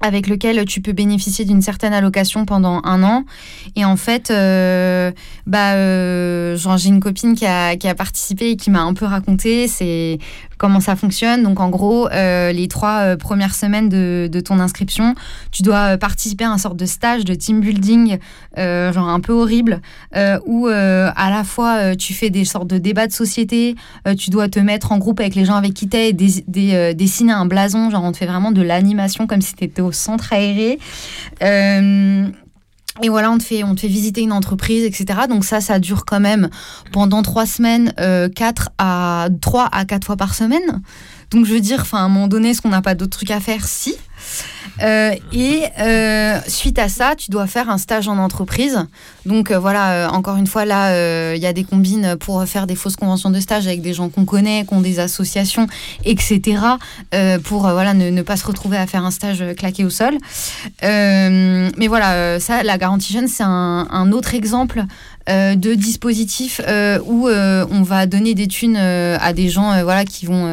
avec lequel tu peux bénéficier d'une certaine allocation pendant un an. Et en fait, euh, bah, euh, j'ai une copine qui a, participé et qui m'a un peu raconté c'est comment ça fonctionne. Donc en gros, euh, les trois premières semaines de, ton inscription, tu dois participer à un sorte de stage de team building, genre un peu horrible, où à la fois tu fais des sortes de débats de société, tu dois te mettre en groupe avec les gens avec qui t'es et dessiner un blason, genre on te fait vraiment de l'animation comme si tu étais au centre aéré. Et voilà, on te, fait, on te fait visiter une entreprise, etc. Donc ça, ça dure quand même pendant trois semaines, euh, quatre à trois à quatre fois par semaine. Donc je veux dire, enfin à un moment donné, est-ce qu'on n'a pas d'autres trucs à faire? Si. Euh, et euh, suite à ça, tu dois faire un stage en entreprise. Donc euh, voilà, encore une fois, là, il y a des combines pour faire des fausses conventions de stage avec des gens qu'on connaît, qui ont des associations, etc. pour voilà, ne, pas se retrouver à faire un stage claqué au sol. mais voilà, ça, la garantie jeune, c'est un, un, autre exemple de dispositif où on va donner des thunes à des gens voilà, qui vont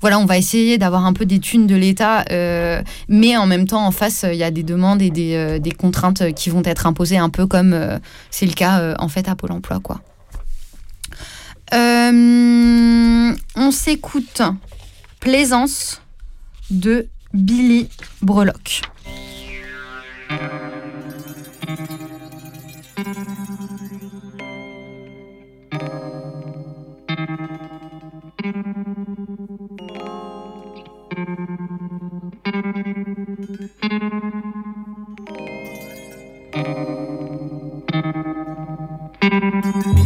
voilà, on va essayer d'avoir un peu des thunes de l'État, euh, mais en même temps, en face, il y a des demandes et des, euh, contraintes qui vont être imposées, un peu comme euh, c'est le cas en fait à Pôle Emploi, quoi. on s'écoute Plaisance de Billy Breloque.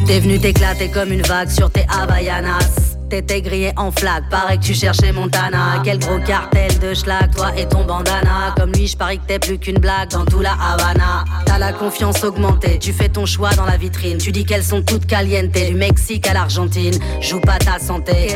T'es venu t'éclater comme une vague sur tes Havaianas t'étais grillé en flag. Pareil que tu cherchais Montana. Quel gros cartel de schlag, toi et ton bandana. Comme lui, je parie que t'es plus qu'une blague dans tout la Havana. T'as la confiance augmentée, tu fais ton choix dans la vitrine. Tu dis qu'elles sont toutes calientes, du Mexique à l'Argentine. Joue pas ta santé.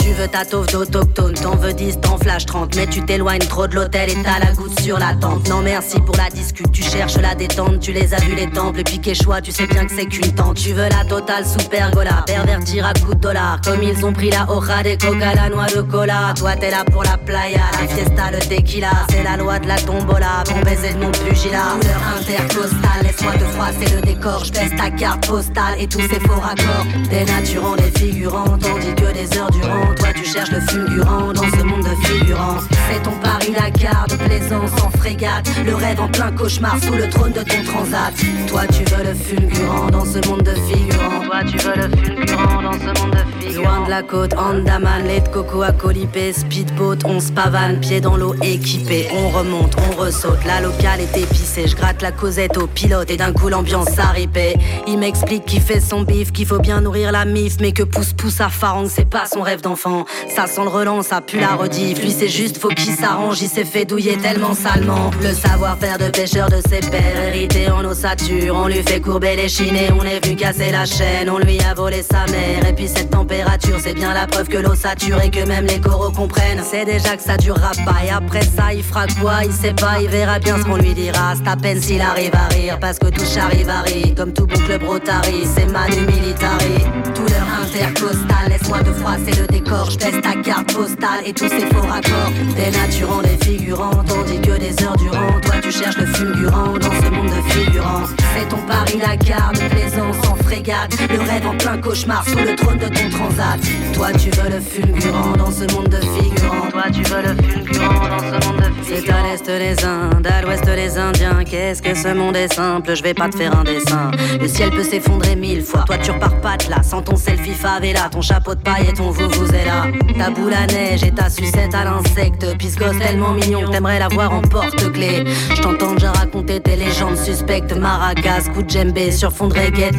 Tu veux ta tauve d'autochtone, t'en veux 10, t'en flash 30. Mais tu t'éloignes trop de l'hôtel et t'as la goutte sur la tente. Non merci pour la discute, tu cherches la détente. Tu les as vus les temples, piqué choix, tu sais bien que c'est qu'une tente. Tu veux la totale sous pergola, pervertir à coups de dollars. Comme ils ont pris la hoja de coca, la noix de cola. Toi t'es là pour la playa, la fiesta, le tequila. C'est la loi de la tombola, bon baiser de mon pugilat. Couleur intercostale, laisse-moi te froisser le décor. Je ta carte postale et tous ces faux raccords. Des naturants, des figurants, tandis que des heures durant. Toi tu cherches le fulgurant dans ce monde de figurants. C'est ton Paris-Dakar de plaisance en frégate. Le rêve en plein cauchemar sous le trône de ton transat. Toi tu veux le fulgurant dans ce monde de figurant. Toi, tu veux le fulgurant dans ce monde de figurant. Loin de la côte, Andaman, lait de coco à colipé, speedboat, on se pavane, pied dans l'eau équipé. On remonte, on ressaute, la locale est épicée. Je gratte la causette au pilote et d'un coup l'ambiance s'arripait. Il m'explique qu'il fait son bif, qu'il faut bien nourrir la mif, mais que pousse pousse à Farang, c'est pas son rêve d'enfant. Ça sent le relance, ça pue la rediff. Lui, c'est juste, faut qu'il s'arrange, il s'est fait douiller tellement salement. Le savoir-faire de pêcheur de ses pères, hérité en ossature, on lui fait courber les chinés, on est vu casser la chaîne, on lui a volé sa mère. Et puis cette température, c'est bien la preuve que l'eau sature et que même les coraux comprennent. C'est déjà que ça durera pas. Et après ça, il fera quoi? Il sait pas, il verra bien ce qu'on lui dira. C'est à peine s'il arrive à rire, parce que tout rire. Comme tout bon club Rotary, c'est Manu Militari. Tout leur intercostal, laisse-moi te froisser le décor. Je teste ta carte postale et tous ces faux raccords. Des naturants, des figurants, tandis que des heures durant, toi tu cherches le fulgurant dans ce monde de figurants. C'est ton Paris-Dakar de plaisance en frégate. Le rêve en plein cauchemar sous le trône de ton transat. Toi tu veux le fulgurant dans ce monde de figurants. Toi tu veux le fulgurant dans ce monde de figurants. C'est à l'est les Indes, à l'ouest les Indiens. Qu'est-ce que ce monde est simple, je vais pas te faire un dessin. Le ciel peut s'effondrer mille fois. Toi tu repars pas de là sans ton selfie favela, ton chapeau de paille et ton là Ta boule à neige et ta sucette à l'insecte. Puis gosse tellement mignon, t'aimerais la voir en porte-clé. Je t'entends déjà raconter tes légendes suspectes. Maracas, coup de djembé sur fond de reggae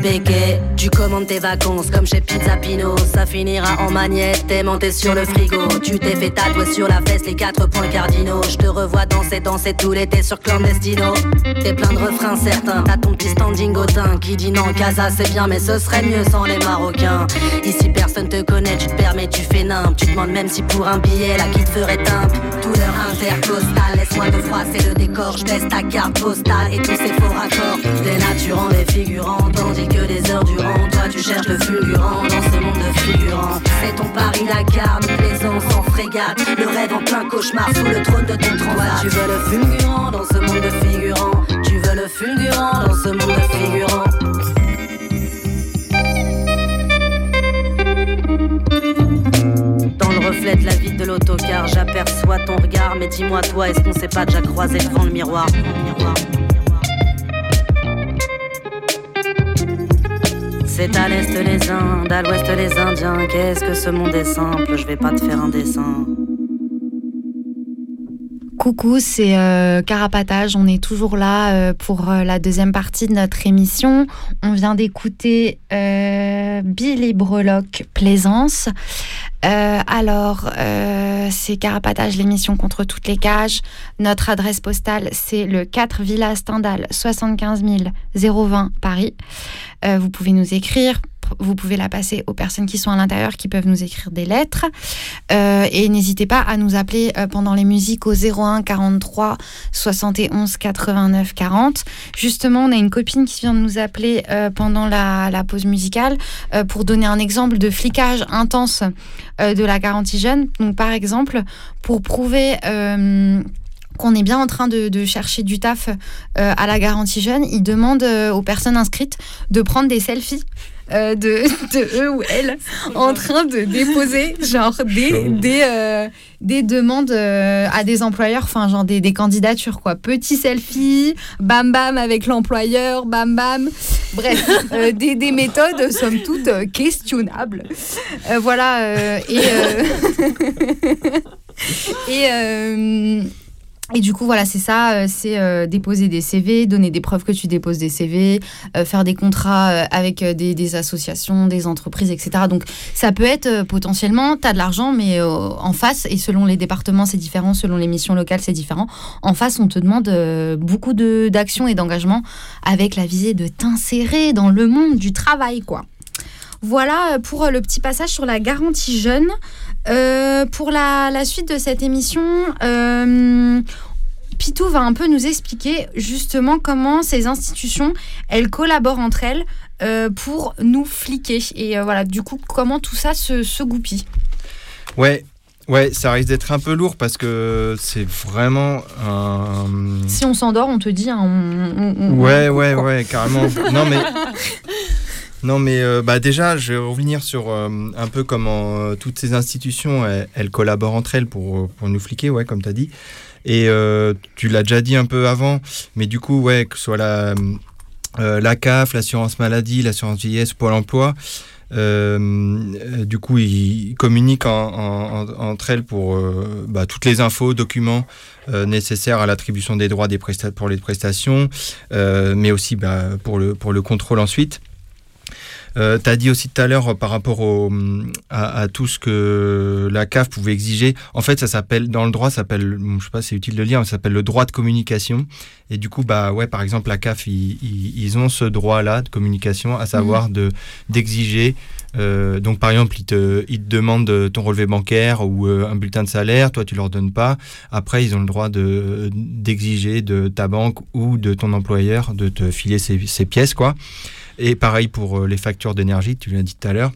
Tu commandes tes vacances comme chez Pizza Pino. Ça finira en magnette, t'es monté sur le frigo. Tu t'es fait tatouer sur la fesse les quatre points cardinaux. Je te revois danser, danser tout l'été sur Clandestino. T'es plein de refrains certains, t'as ton petit standing au teint qui dit non, Casa c'est bien, mais ce serait mieux sans les Marocains. Ici personne te connaît, tu te permets, tu fais nimp. Tu demandes même si pour un billet, la qui te ferait timbre. Douleur intercostale, laisse-moi te froisser le décor. Je baisse ta carte postale et tous ces faux raccords. Dénaturant les figurants, tandis que des heures durant, toi tu cherches le fulgurant dans ce monde de figurants. C'est ton Paris-Dakar, nous plaisons sans frégate. Le rêve en plein cauchemar sous le trône de ton transat. Tu veux le fulgurant dans ce monde de figurants. Tu veux le fulgurant dans ce monde de figurants. Dans le reflet de la vie de l'autocar, j'aperçois ton regard. Mais dis-moi, toi, est-ce qu'on s'est pas déjà croisé devant le miroir, C'est à l'est les Indes, à l'ouest les Indiens. Qu'est-ce que ce monde est simple, je vais pas te faire un dessin. Coucou, c'est euh, Carapatage. On est toujours là euh, pour euh, la deuxième partie de notre émission. On vient d'écouter Billy Breloque Plaisance. Alors, c'est Carapatage, l'émission contre toutes les cages. Notre adresse postale, c'est le 4 Villa Stendhal, 75 020 Paris. vous pouvez nous écrire vous pouvez la passer aux personnes qui sont à l'intérieur, qui peuvent nous écrire des lettres. Euh, et n'hésitez pas à nous appeler euh, pendant les musiques au 01 43 71 89 40. Justement, on a une copine qui vient de nous appeler euh, pendant la, pause musicale pour donner un exemple de flicage intense de la garantie jeune. Donc, par exemple, pour prouver qu'on est bien en train de, chercher du taf à la garantie jeune, il demande aux personnes inscrites de prendre des selfies euh, de, (laughs) de, eux ou elles en train de déposer genre des, des, euh, des demandes euh, à des employeurs, enfin genre des, des, candidatures quoi. Petit selfie, bam bam avec l'employeur, bam bam. Bref, (laughs) des, des, méthodes somme toute questionnables. voilà. et (laughs) et et du coup, voilà, c'est ça, euh, c'est euh, déposer des CV, donner des preuves que tu déposes des CV, euh, faire des contrats avec des, associations, des entreprises, etc. Donc, ça peut être potentiellement, tu as de l'argent, mais en face, et selon les départements, c'est différent, selon les missions locales, c'est différent. En face, on te demande beaucoup d'actions et d'engagement avec la visée de t'insérer dans le monde du travail, quoi. Voilà pour le petit passage sur la garantie jeune. Euh, pour la, suite de cette émission, euh, Pitou va un peu nous expliquer justement comment ces institutions, elles collaborent entre elles euh, pour nous fliquer. Et voilà, du coup, comment tout ça se, goupille. Ouais, Ouais, ça risque d'être un peu lourd parce que c'est vraiment un. Si on s'endort, on te dit. Hein, ouais, ouais, ouais, carrément. non, mais (laughs) Non, mais euh, bah déjà, je vais revenir sur euh, un peu comment euh, toutes ces institutions, elles, collaborent entre elles pour, pour nous fliquer, ouais, comme tu as dit. Et tu l'as déjà dit un peu avant, mais du coup, ouais, que ce soit la, CAF, l'assurance maladie, l'assurance vieillesse, Pôle emploi, du coup, ils communiquent entre elles pour bah, toutes les infos, documents nécessaires à l'attribution des droits des pour les prestations, mais aussi bah, pour, le, pour le contrôle ensuite. Euh, tu as dit aussi tout à l'heure euh, par rapport au, à, tout ce que la CAF pouvait exiger. En fait, ça s'appelle, dans le droit, ça s'appelle, je sais pas, c'est utile de lire, ça s'appelle le droit de communication. Et du coup, bah ouais, par exemple, la CAF, ils, ont ce droit-là de communication, à savoir mmh. de d'exiger. Euh, donc, par exemple, ils te, demandent ton relevé bancaire ou un bulletin de salaire, toi, tu leur donnes pas. Après, ils ont le droit de d'exiger de ta banque ou de ton employeur de te filer ces, ces pièces, quoi. Et pareil pour euh, les factures d'énergie, tu l'as dit tout à l'heure.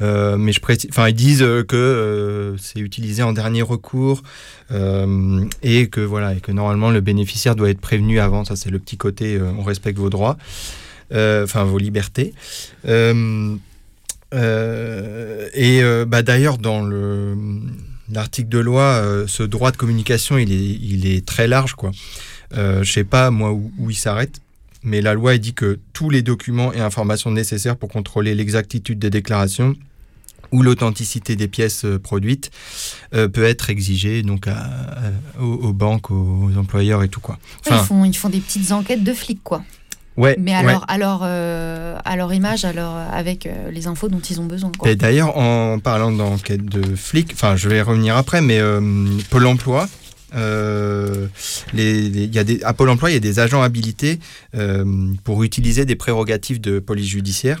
Euh, mais je enfin, ils disent euh, que c'est utilisé en dernier recours et que voilà et que normalement le bénéficiaire doit être prévenu avant. Ça c'est le petit côté on respecte vos droits, enfin vos libertés. Et bah, d'ailleurs dans le l'article de loi, ce droit de communication il est il est très large quoi. je sais pas moi où il s'arrête mais la loi dit que tous les documents et informations nécessaires pour contrôler l'exactitude des déclarations ou l'authenticité des pièces euh, produites euh, peut être exigée donc aux, banques, aux employeurs et tout quoi. ils, font, ils font des petites enquêtes de flics quoi. Ouais, mais alors, alors, à leur image, alors avec les infos dont ils ont besoin. Et d'ailleurs, en parlant d'enquête de flics, enfin, je vais revenir après, mais Pôle Emploi euh, les, y a des, à Pôle emploi, il y a des agents habilités euh, pour utiliser des prérogatives de police judiciaire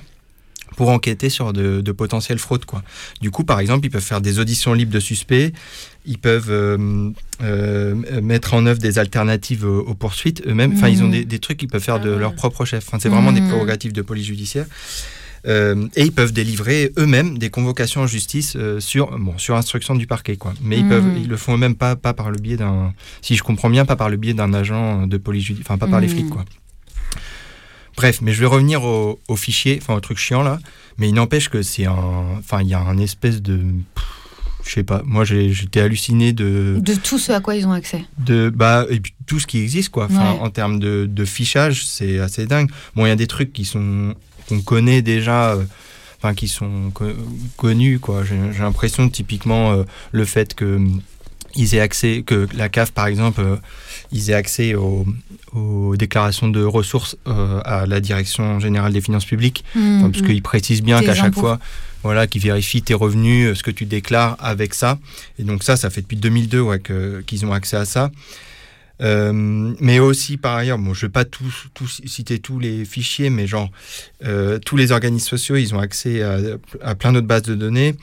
pour enquêter sur de, potentielles fraudes. Quoi. Du coup, par exemple, ils peuvent faire des auditions libres de suspects, ils peuvent euh, mettre en œuvre des alternatives aux, poursuites eux-mêmes. Enfin, ils ont mmh. des, trucs qu'ils peuvent faire de ah leur propre chef. Enfin, c'est vraiment des mmh. prérogatives de police judiciaire. Euh, et ils peuvent délivrer eux-mêmes des convocations en justice euh, sur, bon, sur instruction du parquet. Quoi. Mais ils, peuvent, mmh. ils le font eux-mêmes pas, pas par le biais d'un, si je comprends bien, pas par le biais d'un agent de police judiciaire, enfin pas par les flics. Quoi. Bref, mais je vais revenir au, fichier, enfin au truc chiant là. Mais il n'empêche que c'est un, enfin il y a un espèce de, je sais pas, moi j'étais halluciné de... De tout ce à quoi ils ont accès. De, bah, et puis tout ce qui existe, quoi. Enfin, En termes de, de fichage, c'est assez dingue. Bon, il y a des trucs qui sont qu'on connaît déjà, euh, enfin qui sont connus. Quoi. J'ai, l'impression typiquement euh, le fait que mm, ils aient accès, que la CAF par exemple, euh, ils aient accès aux, déclarations de ressources à la Direction générale des finances publiques, mmh, parce mmh. qu'ils précisent bien qu'à chaque fois, voilà, qu'ils vérifient tes revenus, ce que tu déclares avec ça. Et donc ça, ça fait depuis 2002 ouais, qu'ils ont accès à ça. Euh, mais aussi par ailleurs, bon, je ne vais pas tout, citer tous les fichiers, mais genre euh, tous les organismes sociaux, ils ont accès à, plein d'autres bases de données.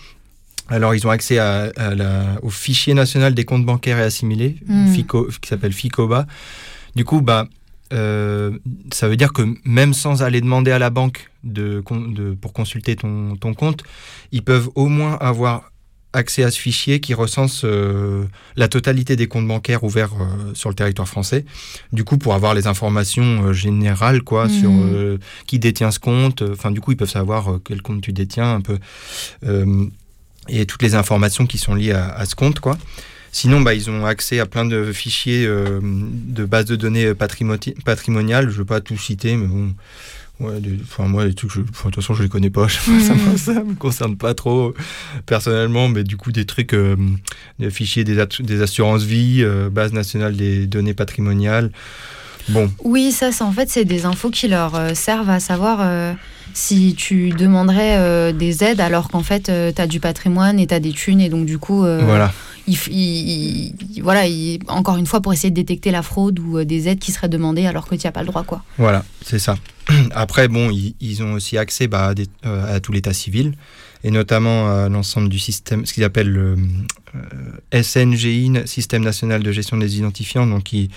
Alors, ils ont accès à, la, au fichier national des comptes bancaires et assimilés, hmm. FICO, qui s'appelle FICOBA. Du coup, bah, euh, ça veut dire que même sans aller demander à la banque de, de, pour consulter ton, ton compte, ils peuvent au moins avoir accès à ce fichier qui recense euh, la totalité des comptes bancaires ouverts euh, sur le territoire français. Du coup, pour avoir les informations générales, quoi, sur mmh. qui détient ce compte. Enfin, du coup, ils peuvent savoir quel compte tu détiens un peu et toutes les informations qui sont liées à, ce compte, quoi. Sinon, bah, ils ont accès à plein de fichiers de bases de données patrimoniales. Je ne veux pas tout citer, mais bon, Ouais, enfin, moi, les trucs, je, de toute façon, je les connais pas. (laughs) ça, me, ça me concerne pas trop personnellement, mais du coup, des trucs, euh, des fichiers des, des assurances vie, euh, base nationale des données patrimoniales. Bon. Oui, ça, en fait, c'est des infos qui leur euh, servent à savoir si tu demanderais des aides alors qu'en fait, tu as du patrimoine et tu as des thunes et donc, du coup. voilà il, voilà, encore une fois, pour essayer de détecter la fraude ou euh, des aides qui seraient demandées alors que tu n'as pas le droit. Quoi. Voilà, c'est ça. (clears throat) Après, bon, ils, ont aussi accès bah, euh, à, tout l'état civil et notamment à l'ensemble du système, ce qu'ils appellent le euh, Système national de gestion des identifiants, donc qui,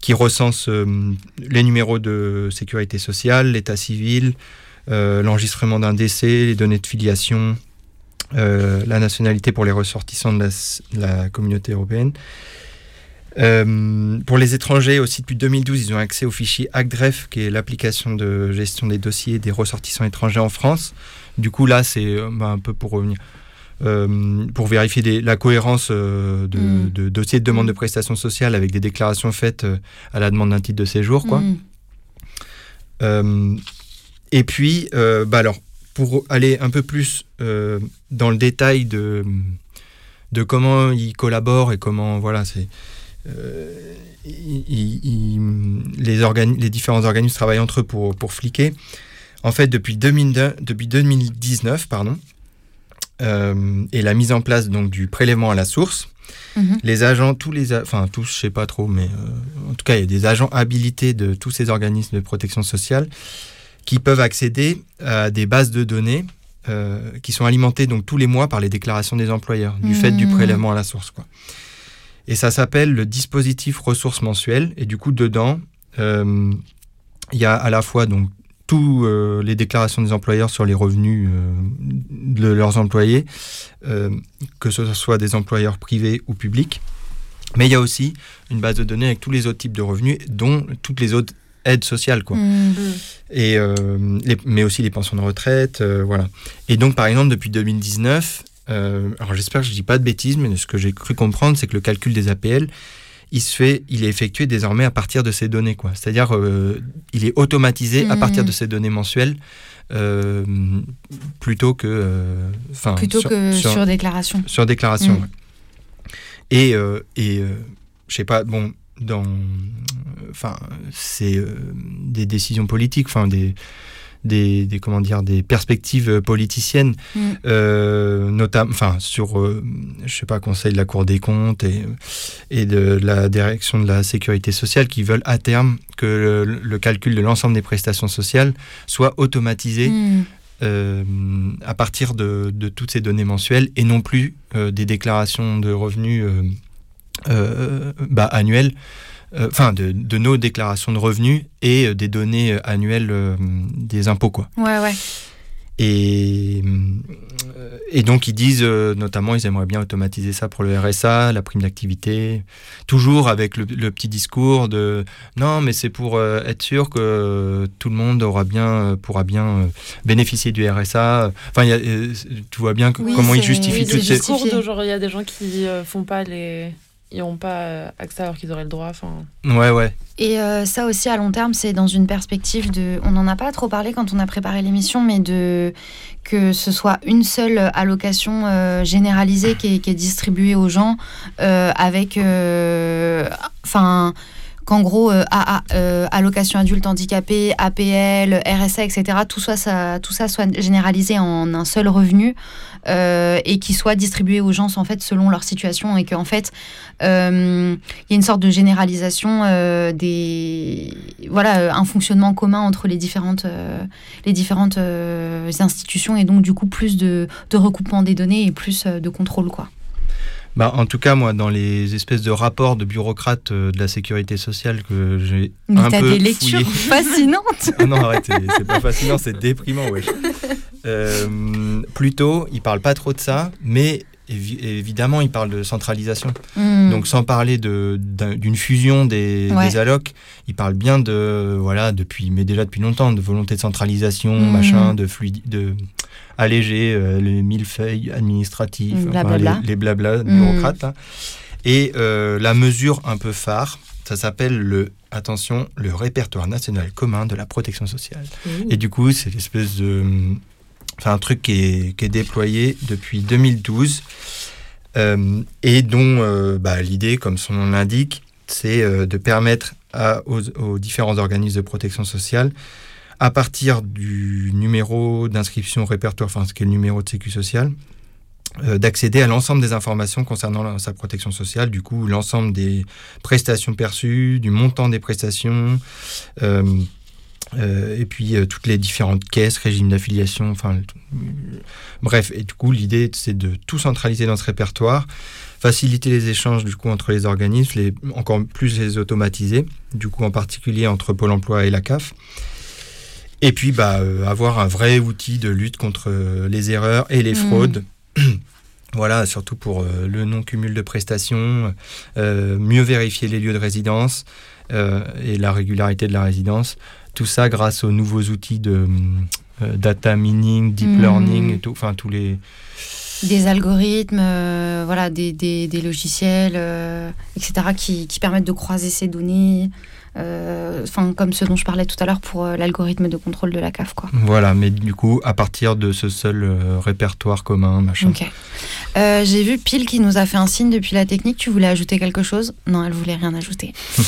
qui recense les numéros de sécurité sociale, l'état civil, l'enregistrement d'un décès, les données de filiation, euh, la nationalité pour les ressortissants de la, communauté européenne. Euh, pour les étrangers, aussi depuis 2012, ils ont accès au fichier ACDREF, qui est l'application de gestion des dossiers des ressortissants étrangers en France. Du coup, là, c'est euh, bah, un peu pour revenir. pour vérifier la cohérence mm. de, dossiers de demande de prestations sociales avec des déclarations faites à la demande d'un titre de séjour. Quoi. Mm. et puis, bah alors, pour aller un peu plus euh, dans le détail de, de comment ils collaborent et comment voilà c'est euh, les, les différents organismes travaillent entre eux pour, pour fliquer. En fait, depuis, 2002, depuis 2019, pardon, euh, et la mise en place donc du prélèvement à la source, mhm. les agents, tous les, enfin tous, je sais pas trop, mais en tout cas, il y a des agents habilités de tous ces organismes de protection sociale qui peuvent accéder à des bases de données euh, qui sont alimentées donc tous les mois par les déclarations des employeurs du fait du mmh. prélèvement à la source. Quoi. Et ça s'appelle le dispositif ressources mensuelles. Et du coup, dedans, euh, il y a à la fois donc toutes euh, les déclarations des employeurs sur les revenus de leurs employés, que ce soit des employeurs privés ou publics. Mais il y a aussi une base de données avec tous les autres types de revenus, dont toutes les autres aide sociale, quoi. Mmh. Et, euh, mais aussi les pensions de retraite, euh, voilà. Et donc, par exemple, depuis 2019, euh, alors j'espère que je dis pas de bêtises, mais ce que j'ai cru comprendre, c'est que le calcul des APL, il se fait, il est effectué désormais à partir de ces données, quoi. C'est-à-dire, il est automatisé à partir Mhm. de ces données mensuelles, euh, plutôt que, enfin, Plutôt que sur, déclaration. sur déclaration. Mm. ouais. Et, euh, et euh, je sais pas, bon, dans. Enfin, c'est euh, des décisions politiques, enfin, des. Des, des, comment dire des perspectives euh, politiciennes Mm. euh, notamment enfin sur euh, je sais pas conseil de la Cour des comptes et et de la direction de la sécurité sociale qui veulent à terme que le, le calcul de l'ensemble des prestations sociales soit automatisé Mm. euh, à partir de, de toutes ces données mensuelles et non plus des déclarations de revenus bah, annuelles, enfin de, de nos déclarations de revenus et euh, des données euh, annuelles euh, des impôts. Quoi. Ouais, ouais. Et, euh, et donc ils disent euh, notamment ils aimeraient bien automatiser ça pour le RSA, la prime d'activité, toujours avec le, le petit discours de non mais c'est pour euh, être sûr que tout le monde aura bien euh, pourra bien euh, bénéficier du RSA. Enfin il y a, euh, tu vois bien que- Oui, comment ils c'est- justifient oui, c'est ces justifié. cours de genre il y a des gens qui euh, font pas les ils n'ont pas euh, accès alors qu'ils auraient le droit enfin ouais ouais Et euh, ça aussi, à long terme, c'est dans une perspective de. On n'en a pas trop parlé quand on a préparé l'émission, mais de que ce soit une seule allocation euh, généralisée qui est, qui est distribuée aux gens euh, avec. euh, Enfin. Qu'en gros, euh, euh, allocation adulte handicapé, APL, RSA, etc., tout ça, tout ça soit généralisé en un seul revenu euh, et qui soit distribué aux gens en fait, selon leur situation et qu'en fait, euh, il y a une sorte de généralisation euh, des voilà euh, un fonctionnement commun entre les différentes euh, les différentes euh, institutions et donc du coup plus de, de recoupement des données et plus euh, de contrôle quoi. Bah, en tout cas, moi, dans les espèces de rapports de bureaucrates euh, de la sécurité sociale que j'ai Mais un t'as peu des lectures fouillé. (laughs) fascinantes. Ah non, arrête, c'est- pas fascinant, c'est déprimant, wesh. (laughs) Euh, plutôt, il parle pas trop de ça, mais évidemment, il parle de centralisation. Hmm. Donc, sans parler de- d'une fusion des, Ouais. des allocs, il parle bien de, voilà, depuis, mais déjà depuis longtemps, de volonté de centralisation, Mhm. machin, de fluidi- de alléger euh, les millefeuilles administratifs, enfin, Blablabla. les, les blabla Mhm. bureaucrates. hein. Et euh, la mesure un peu phare, ça s'appelle le, attention, le répertoire national commun de la protection sociale. Et du coup, c'est l'espèce de. Un truc qui est, déployé depuis 2012 euh, et dont euh, bah, l'idée, comme son nom l'indique, c'est euh, de permettre aux, différents organismes de protection sociale, à partir du numéro d'inscription au répertoire, enfin ce qui est le numéro de sécu sociale, d'accéder à l'ensemble des informations concernant sa protection sociale, du coup l'ensemble des prestations perçues, du montant des prestations, euh, et puis euh, toutes les différentes caisses, régimes d'affiliation, enfin euh, bref. Et du coup, l'idée c'est de tout centraliser dans ce répertoire, faciliter les échanges du coup entre les organismes, les, encore plus les automatiser, du coup en particulier entre Pôle Emploi et la CAF. Et puis bah, euh, avoir un vrai outil de lutte contre les erreurs et les Mhm. fraudes. (clears throat) Voilà, surtout pour le non-cumul de prestations, mieux vérifier les lieux de résidence et la régularité de la résidence. Tout ça grâce aux nouveaux outils de euh, data mining, deep Mhm. learning, et tout, enfin tous les. Des algorithmes, euh, voilà, des, des, des logiciels, euh, etc., qui, qui permettent de croiser ces données, euh, comme ce dont je parlais tout à l'heure pour l'algorithme de contrôle de la CAF. Quoi. Voilà, mais du coup, à partir de ce seul répertoire commun, machin. Ok. J'ai vu Pile qui nous a fait un signe depuis la technique. Tu voulais ajouter quelque chose? Non, elle voulait rien ajouter. (laughs)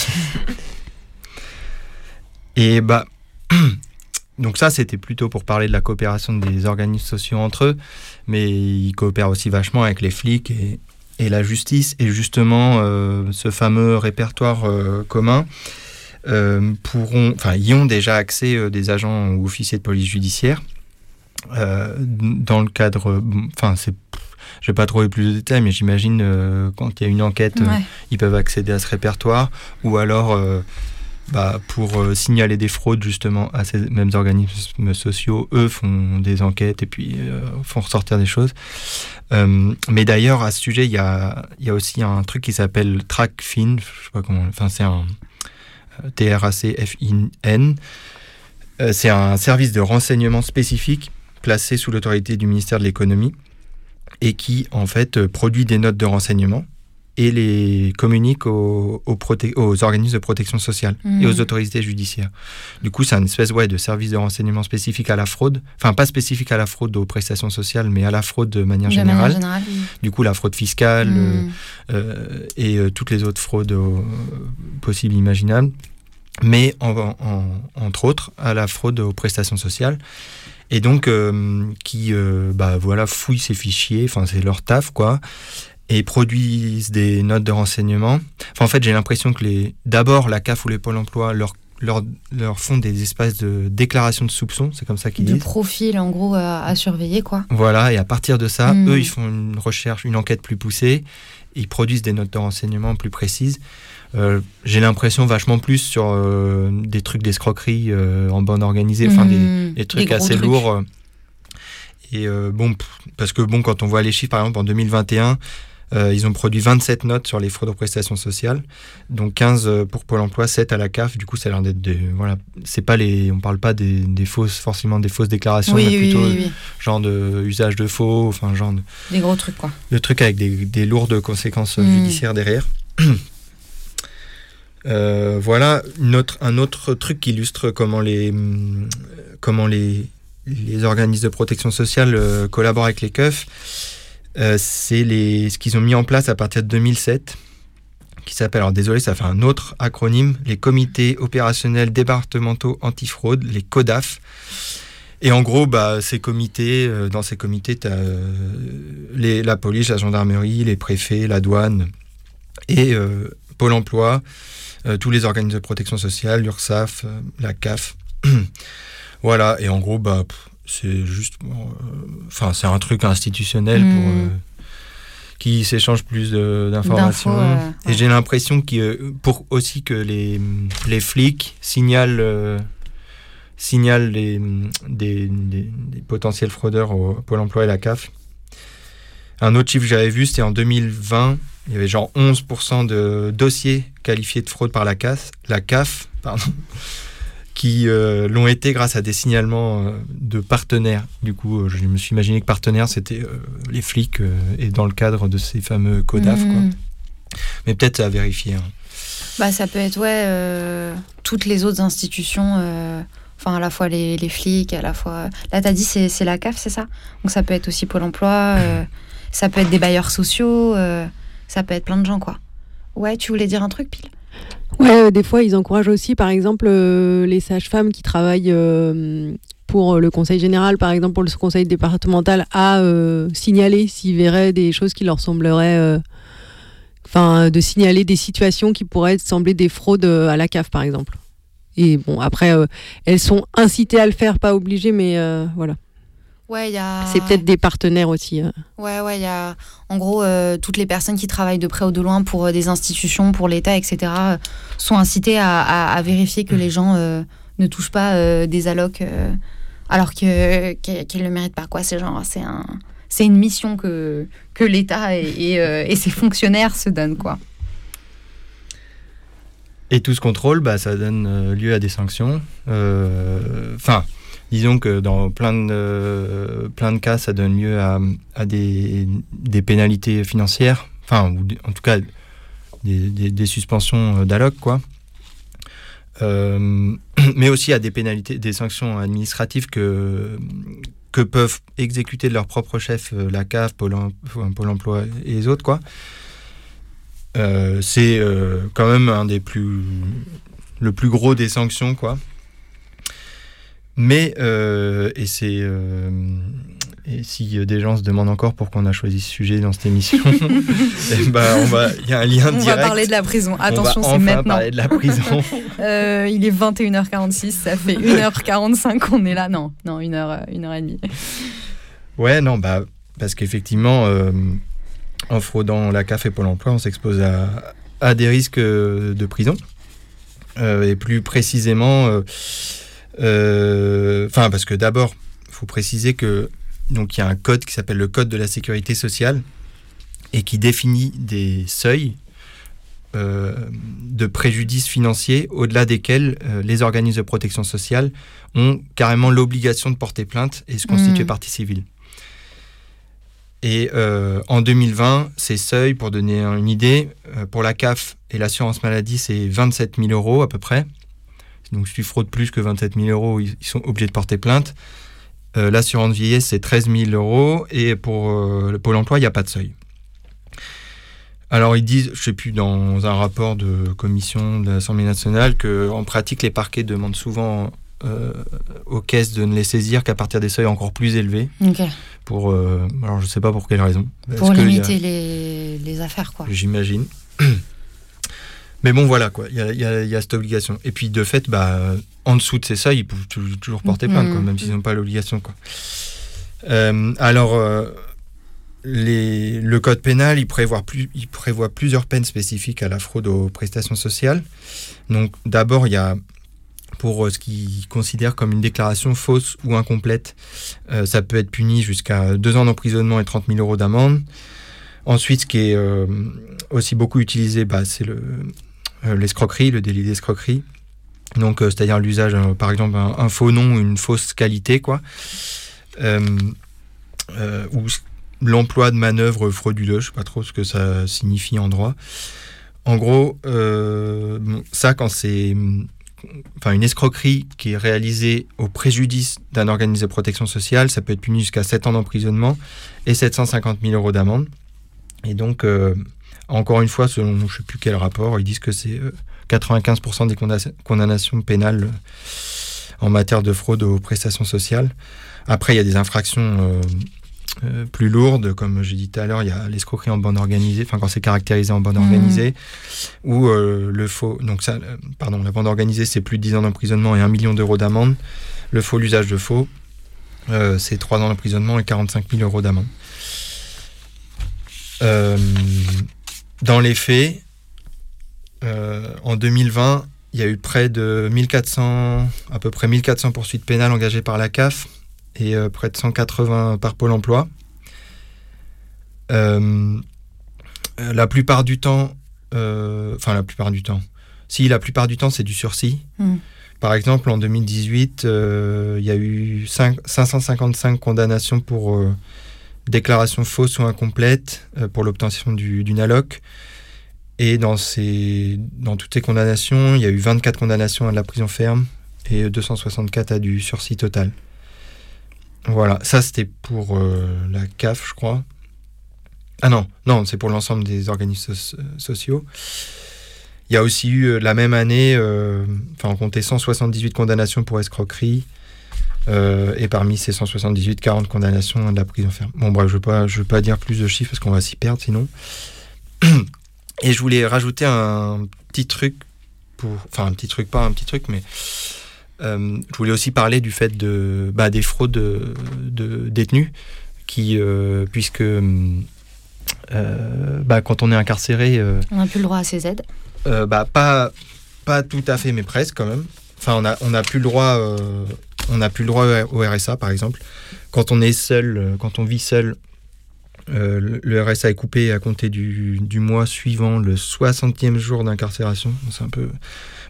Et bah, (clears throat) donc ça, c'était plutôt pour parler de la coopération des organismes sociaux entre eux, mais ils coopèrent aussi vachement avec les flics et, et la justice. Et justement, euh, ce fameux répertoire euh, commun euh, pourront, enfin, y ont déjà accès des agents ou officiers de police judiciaire. dans le cadre, enfin, c'est, je vais pas trouver plus de détails, mais j'imagine euh, quand il y a une enquête, euh, ils peuvent accéder à ce répertoire, ou alors euh, bah, pour euh, signaler des fraudes justement à ces mêmes organismes sociaux, eux font des enquêtes et puis euh, font ressortir des choses. Euh, mais d'ailleurs, à ce sujet, il y a, aussi un truc qui s'appelle TrackFin, je sais pas comment, enfin c'est un T-R-A-C-F-I-N. C'est un service de renseignement spécifique placé sous l'autorité du ministère de l'économie et qui en fait produit des notes de renseignement et les communique aux, aux, organismes de protection sociale et aux mmh. autorités judiciaires. Du coup, c'est un espèce ouais, de service de renseignement spécifique à la fraude, enfin pas spécifique à la fraude aux prestations sociales, mais à la fraude de manière générale. Du coup, la fraude fiscale mmh. euh, euh, et euh, toutes les autres fraudes possibles, imaginables, mais entre autres à la fraude aux prestations sociales et donc qui bah voilà fouillent ces fichiers enfin c'est leur taf quoi et produisent des notes de renseignement. Enfin, en fait, j'ai l'impression que les, d'abord la CAF ou les Pôle Emploi leur leur, leur, font des espaces de déclaration de soupçons, c'est comme ça qu'ils disent. De profil, en gros, à, surveiller, quoi. Voilà, et à partir de ça, hmm. eux, ils font une recherche, une enquête plus poussée, ils produisent des notes de renseignement plus précises. Euh, j'ai l'impression vachement plus sur euh, des trucs d'escroquerie euh, en bande organisée, enfin des, des, trucs assez lourds. Et bon, parce que bon, quand on voit les chiffres, par exemple, en 2021, euh, ils ont produit 27 notes sur les fraudes aux prestations sociales, donc 15 euh, pour Pôle emploi, 7 à la CAF. Du coup, ça a l'air d'être des. Voilà, c'est pas les. On parle pas des, fausses, forcément des fausses déclarations, mais plutôt genre de usage de faux, enfin, genre. des gros trucs, quoi. Le truc avec des, lourdes conséquences hmm. judiciaires derrière. (clears throat) Euh, voilà un autre truc qui illustre comment les, comment les, les organismes de protection sociale collaborent avec les keufs euh, c'est ce qu'ils ont mis en place à partir de 2007, qui s'appelle, alors désolé, ça fait un autre acronyme, les comités opérationnels départementaux antifraude, les CODAF. Et en gros, bah, ces comités, euh, dans ces comités, tu as euh, la police, la gendarmerie, les préfets, la douane et Pôle emploi, tous les organismes de protection sociale, l'URSSAF, la CAF. (clears throat) voilà, et en gros, bah, c'est juste. Euh, enfin, c'est un truc institutionnel pour. Hmm. Euh, qui s'échange plus d'informations. Et j'ai l'impression que pour aussi que les, les flics signalent, signalent les, des, des, potentiels fraudeurs au Pôle emploi et la CAF. Un autre chiffre que j'avais vu, c'était en 2020, il y avait genre 11% de dossiers qualifiés de fraude par la CAF, la CAF pardon, qui euh, l'ont été grâce à des signalements euh, de partenaires. Du coup, euh, je me suis imaginé que partenaires, c'était les flics et dans le cadre de ces fameux CODAF. Quoi. Mhm. Mais peut-être à vérifier. Hein. Bah, ça peut être, ouais, toutes les autres institutions, enfin, à la fois les, les, flics, à la fois. Là, tu as dit, c'est la CAF, c'est ça? Donc, ça peut être aussi Pôle emploi, (laughs) ça peut être des bailleurs sociaux, ça peut être plein de gens, quoi. Ouais, tu voulais dire un truc, pile? Ouais, euh, des fois, ils encouragent aussi, par exemple, euh, les sages-femmes qui travaillent euh, pour le conseil général, par exemple, pour le conseil départemental, à signaler s'ils verraient des choses qui leur sembleraient. Enfin, de signaler des situations qui pourraient sembler des fraudes à la CAF, par exemple. Et bon, après, elles sont incitées à le faire, pas obligées, mais voilà. Ouais, y a... C'est peut-être des partenaires aussi. Hein. Ouais, ouais, il y a en gros euh, toutes les personnes qui travaillent de près ou de loin pour euh, des institutions, pour l'État, etc., sont incitées à, vérifier que les gens euh, ne touchent pas des allocs alors que qu'ils ne le méritent pas. Quoi, c'est genre, c'est un, c'est une mission que que l'État et, et, ses fonctionnaires se donnent, quoi. Et tout ce contrôle, bah, ça donne lieu à des sanctions. Enfin disons que dans plein de, plein de cas, ça donne lieu à, des, pénalités financières, enfin, en tout cas des, suspensions euh, d'alloc, quoi. Euh, (clears throat) mais aussi à des pénalités, des sanctions administratives que, que peuvent exécuter de leur propre chef euh, la CAF, Pôle, emploi et les autres, quoi. c'est quand même un des plus le plus gros des sanctions, quoi. Mais, euh, et c'est. Euh, et si des gens se demandent encore pourquoi on a choisi ce sujet dans cette émission, (laughs) eh ben, il y a un lien direct. On va parler de la prison. Attention, c'est maintenant. parler de la prison. (laughs) (laughs) euh, il est 21h46, ça fait 1h45 qu'on est là. Non, non, 1h, 1h30. Ouais, non, bah, parce qu'effectivement, euh, en fraudant la CAF et Pôle emploi, on s'expose à, à, des risques de prison. et plus précisément euh, enfin, parce que d'abord, il faut préciser que donc il y a un code qui s'appelle le code de la sécurité sociale et qui définit des seuils euh, de préjudice financiers au-delà desquels euh, les organismes de protection sociale ont carrément l'obligation de porter plainte et se constituer mmh. partie civile. Et euh, en 2020, ces seuils, pour donner une idée, euh, pour la CAF et l'assurance maladie, c'est 27 000 euros à peu près. Donc si tu fraudes plus que 27 000 euros, ils, sont obligés de porter plainte. Euh, l'assurance vieillesse, c'est 13 000 euros. Et pour le Pôle emploi, il n'y a pas de seuil. Alors ils disent, je ne sais plus, dans un rapport de commission de l'Assemblée nationale, qu'en pratique, les parquets demandent souvent aux caisses de ne les saisir qu'à partir des seuils encore plus élevés. Pour, euh, alors je sais pas pour quelle raison. Pour limiter les, les, affaires, quoi. J'imagine. Mais bon, voilà, quoi. Il y a, y a, cette obligation. Et puis, de fait, bah, en dessous de ces seuils, ils peuvent toujours porter plainte, quoi, mm. même s'ils n'ont pas l'obligation, quoi. Euh, alors, euh, les, le code pénal, il prévoit, plus, il prévoit plusieurs peines spécifiques à la fraude aux prestations sociales. Donc, d'abord, il y a pour euh, ce qu'ils considèrent comme une déclaration fausse ou incomplète. Euh, ça peut être puni jusqu'à deux ans d'emprisonnement et 30 000 euros d'amende. Ensuite, ce qui est euh, aussi beaucoup utilisé, bah, c'est l'escroquerie, le, délit d'escroquerie. Donc, c'est-à-dire l'usage, par exemple, un, faux nom une fausse qualité, quoi. ou l'emploi de manœuvres frauduleuses, je sais pas trop ce que ça signifie en droit. En gros, ça, quand c'est enfin, une escroquerie qui est réalisée au préjudice d'un organisme de protection sociale, ça peut être puni jusqu'à 7 ans d'emprisonnement et 750 000 euros d'amende. Et donc, euh, encore une fois, selon je ne sais plus quel rapport, ils disent que c'est 95% euh, des condamnations pénales euh, en matière de fraude aux prestations sociales. Après, il y a des infractions euh, plus lourdes, comme j'ai dit tout à l'heure, il y a l'escroquerie en bande organisée, enfin quand c'est caractérisé en bande organisée, mmh. ou euh, le faux, donc ça, euh, pardon, la bande organisée c'est plus de 10 ans d'emprisonnement et 1 million d'euros d'amende. Le faux, l'usage de faux, c'est 3 ans d'emprisonnement et 45 000 euros d'amende. Dans les faits, en 2020, il y a eu près de 1400, à peu près 1400 poursuites pénales engagées par la CAF et euh, près de 180 par Pôle emploi. Euh, la plupart du temps, euh, enfin la plupart du temps, si la plupart du temps c'est du sursis. Hmm. Par exemple, en 2018, il y a eu 555 condamnations pour déclaration fausse ou incomplète pour l'obtention d'une alloc. Et dans, toutes ces condamnations, il y a eu 24 condamnations à la prison ferme et 264 à du sursis total. Voilà, ça c'était pour euh, la CAF, je crois. Ah non, non, c'est pour l'ensemble des organismes sociaux. Il y a aussi eu euh, la même année, euh, enfin on comptait 178 condamnations pour escroquerie. Et parmi ces 178, 40 condamnations à de la prison ferme. Bon bref, je ne veux, pas dire plus de chiffres parce qu'on va s'y perdre sinon. Et je voulais rajouter un petit truc pour... Enfin un petit truc, pas un petit truc, mais euh, je voulais aussi parler du fait de, bah, des fraudes de, détenus, qui, euh, puisque euh, bah, quand on est incarcéré... on n'a plus le droit à ces aides bah, pas, pas tout à fait, mais presque quand même. Enfin, on n'a on a plus le droit... on n'a plus le droit au RSA, par exemple. Quand on est seul, quand on vit seul, le RSA est coupé à compter du, du mois suivant le 60e jour d'incarcération. C'est un peu...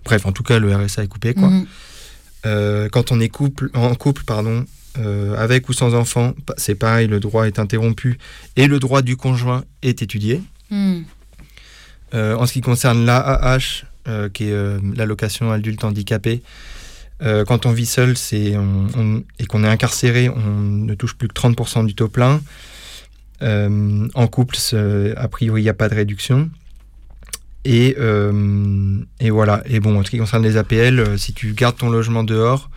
Bref, en tout cas, le RSA est coupé, quoi. Mhm. Euh, quand on est couple, en couple, pardon, euh, avec ou sans enfant, c'est pareil, le droit est interrompu et le droit du conjoint est étudié. Euh, en ce qui concerne l'AAH, qui est l'allocation adulte handicapé, quand on vit seul c'est et qu'on est incarcéré, on ne touche plus que 30% du taux plein. en couple, a priori, il n'y a pas de réduction. Et, euh, et, voilà. Et bon, en ce qui concerne les APL, euh, si tu gardes ton logement dehors,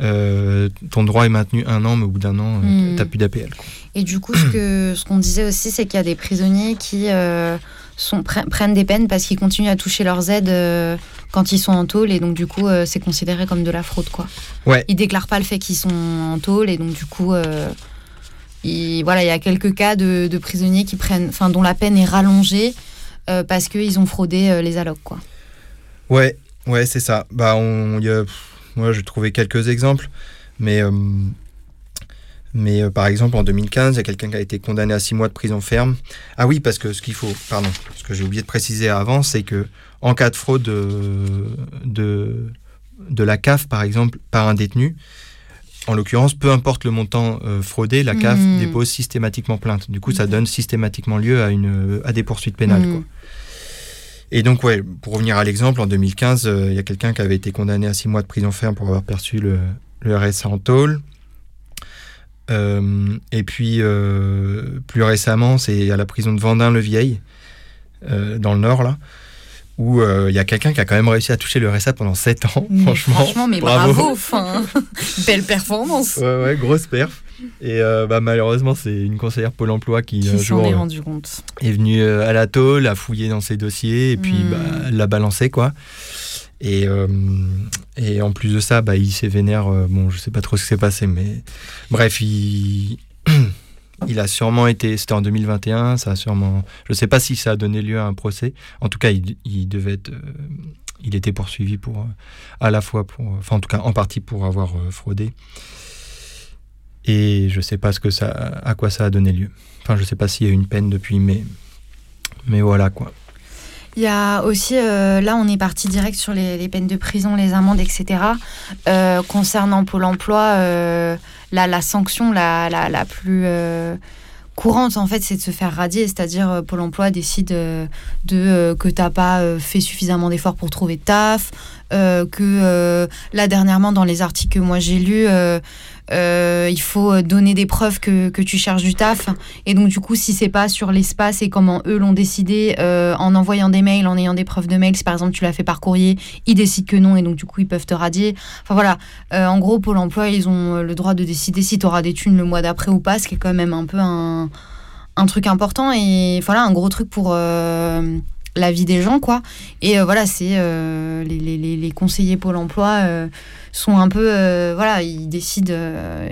euh, ton droit est maintenu un an, mais au bout d'un an, hmm. tu n'as plus d'APL. Et du coup, ce qu'on ce qu'on disait aussi, c'est qu'il y a des prisonniers qui sont, prennent des peines parce qu'ils continuent à toucher leurs aides quand ils sont en tôle, et donc du coup, c'est considéré comme de la fraude. Quoi. Ouais. Ils déclarent pas le fait qu'ils sont en tôle, et donc du coup, il, voilà, il y a quelques cas de, de prisonniers qui prennent, dont la peine est rallongée euh, parce qu'ils ont fraudé euh, les allocs, quoi. Ouais, ouais, c'est ça. Bah, on, y a, moi, j'ai trouvé quelques exemples, mais, euh, mais par exemple, en 2015, il y a quelqu'un qui a été condamné à six mois de prison ferme. Ah oui, parce que ce qu'il faut, pardon, ce que j'ai oublié de préciser avant, c'est que en cas de fraude de, de, la CAF, par exemple, par un détenu, en l'occurrence, peu importe le montant fraudé, la CAF hmm. dépose systématiquement plainte. Du coup, ça donne systématiquement lieu à, une, à des poursuites pénales. Hmm. Et donc, ouais, pour revenir à l'exemple, en 2015, il y a quelqu'un qui avait été condamné à six mois de prison ferme pour avoir perçu le, le RSA en tôle. Euh, et puis, euh, plus récemment, c'est à la prison de Vendin-le-Vieil, euh, dans le nord, là, où il y a quelqu'un qui a quand même réussi à toucher le RSA pendant 7 ans. franchement, franchement, mais bravo, (laughs) belle performance. Ouais, ouais, grosse perf. Et bah, malheureusement, c'est une conseillère Pôle emploi qui, qui s'en est rendu compte. Est venue à la tôle, a fouillé dans ses dossiers et puis hmm. bah, l'a balancé, quoi. Et, euh, et en plus de ça, bah, il s'est vénère. Euh, bon, je sais pas trop ce qui s'est passé, mais bref, il, (clears throat) il a sûrement été. C'était en 2021, ça a sûrement. Je sais pas si ça a donné lieu à un procès. En tout cas, il, il devait être. Euh, il était poursuivi pour. à la fois pour. Enfin, en tout cas, en partie pour avoir fraudé. Et je sais pas ce que ça, à quoi ça a donné lieu. Enfin, je sais pas s'il y a eu une peine depuis, mais. Mais voilà quoi. Il y a aussi, euh, là on est parti direct sur les, peines de prison, les amendes, etc. Euh, concernant Pôle Emploi, euh, la, sanction la, la, plus courante en fait c'est de se faire radier, c'est-à-dire Pôle Emploi décide de, que tu n'as pas fait suffisamment d'efforts pour trouver taf, que là dernièrement dans les articles que moi j'ai lus, euh, il faut donner des preuves que, que, tu cherches du taf. Et donc, du coup, si c'est pas sur l'espace et comment eux l'ont décidé, euh, en envoyant des mails, en ayant des preuves de mails, si par exemple tu l'as fait par courrier, ils décident que non et donc, du coup, ils peuvent te radier. Enfin, voilà. Euh, en gros, Pôle emploi, ils ont le droit de décider si tu auras des thunes le mois d'après ou pas, ce qui est quand même un peu un, un truc important et voilà, un gros truc pour la vie des gens, quoi. Et voilà, c'est les, les, les, conseillers Pôle emploi sont un peu, euh, voilà, ils décident, euh,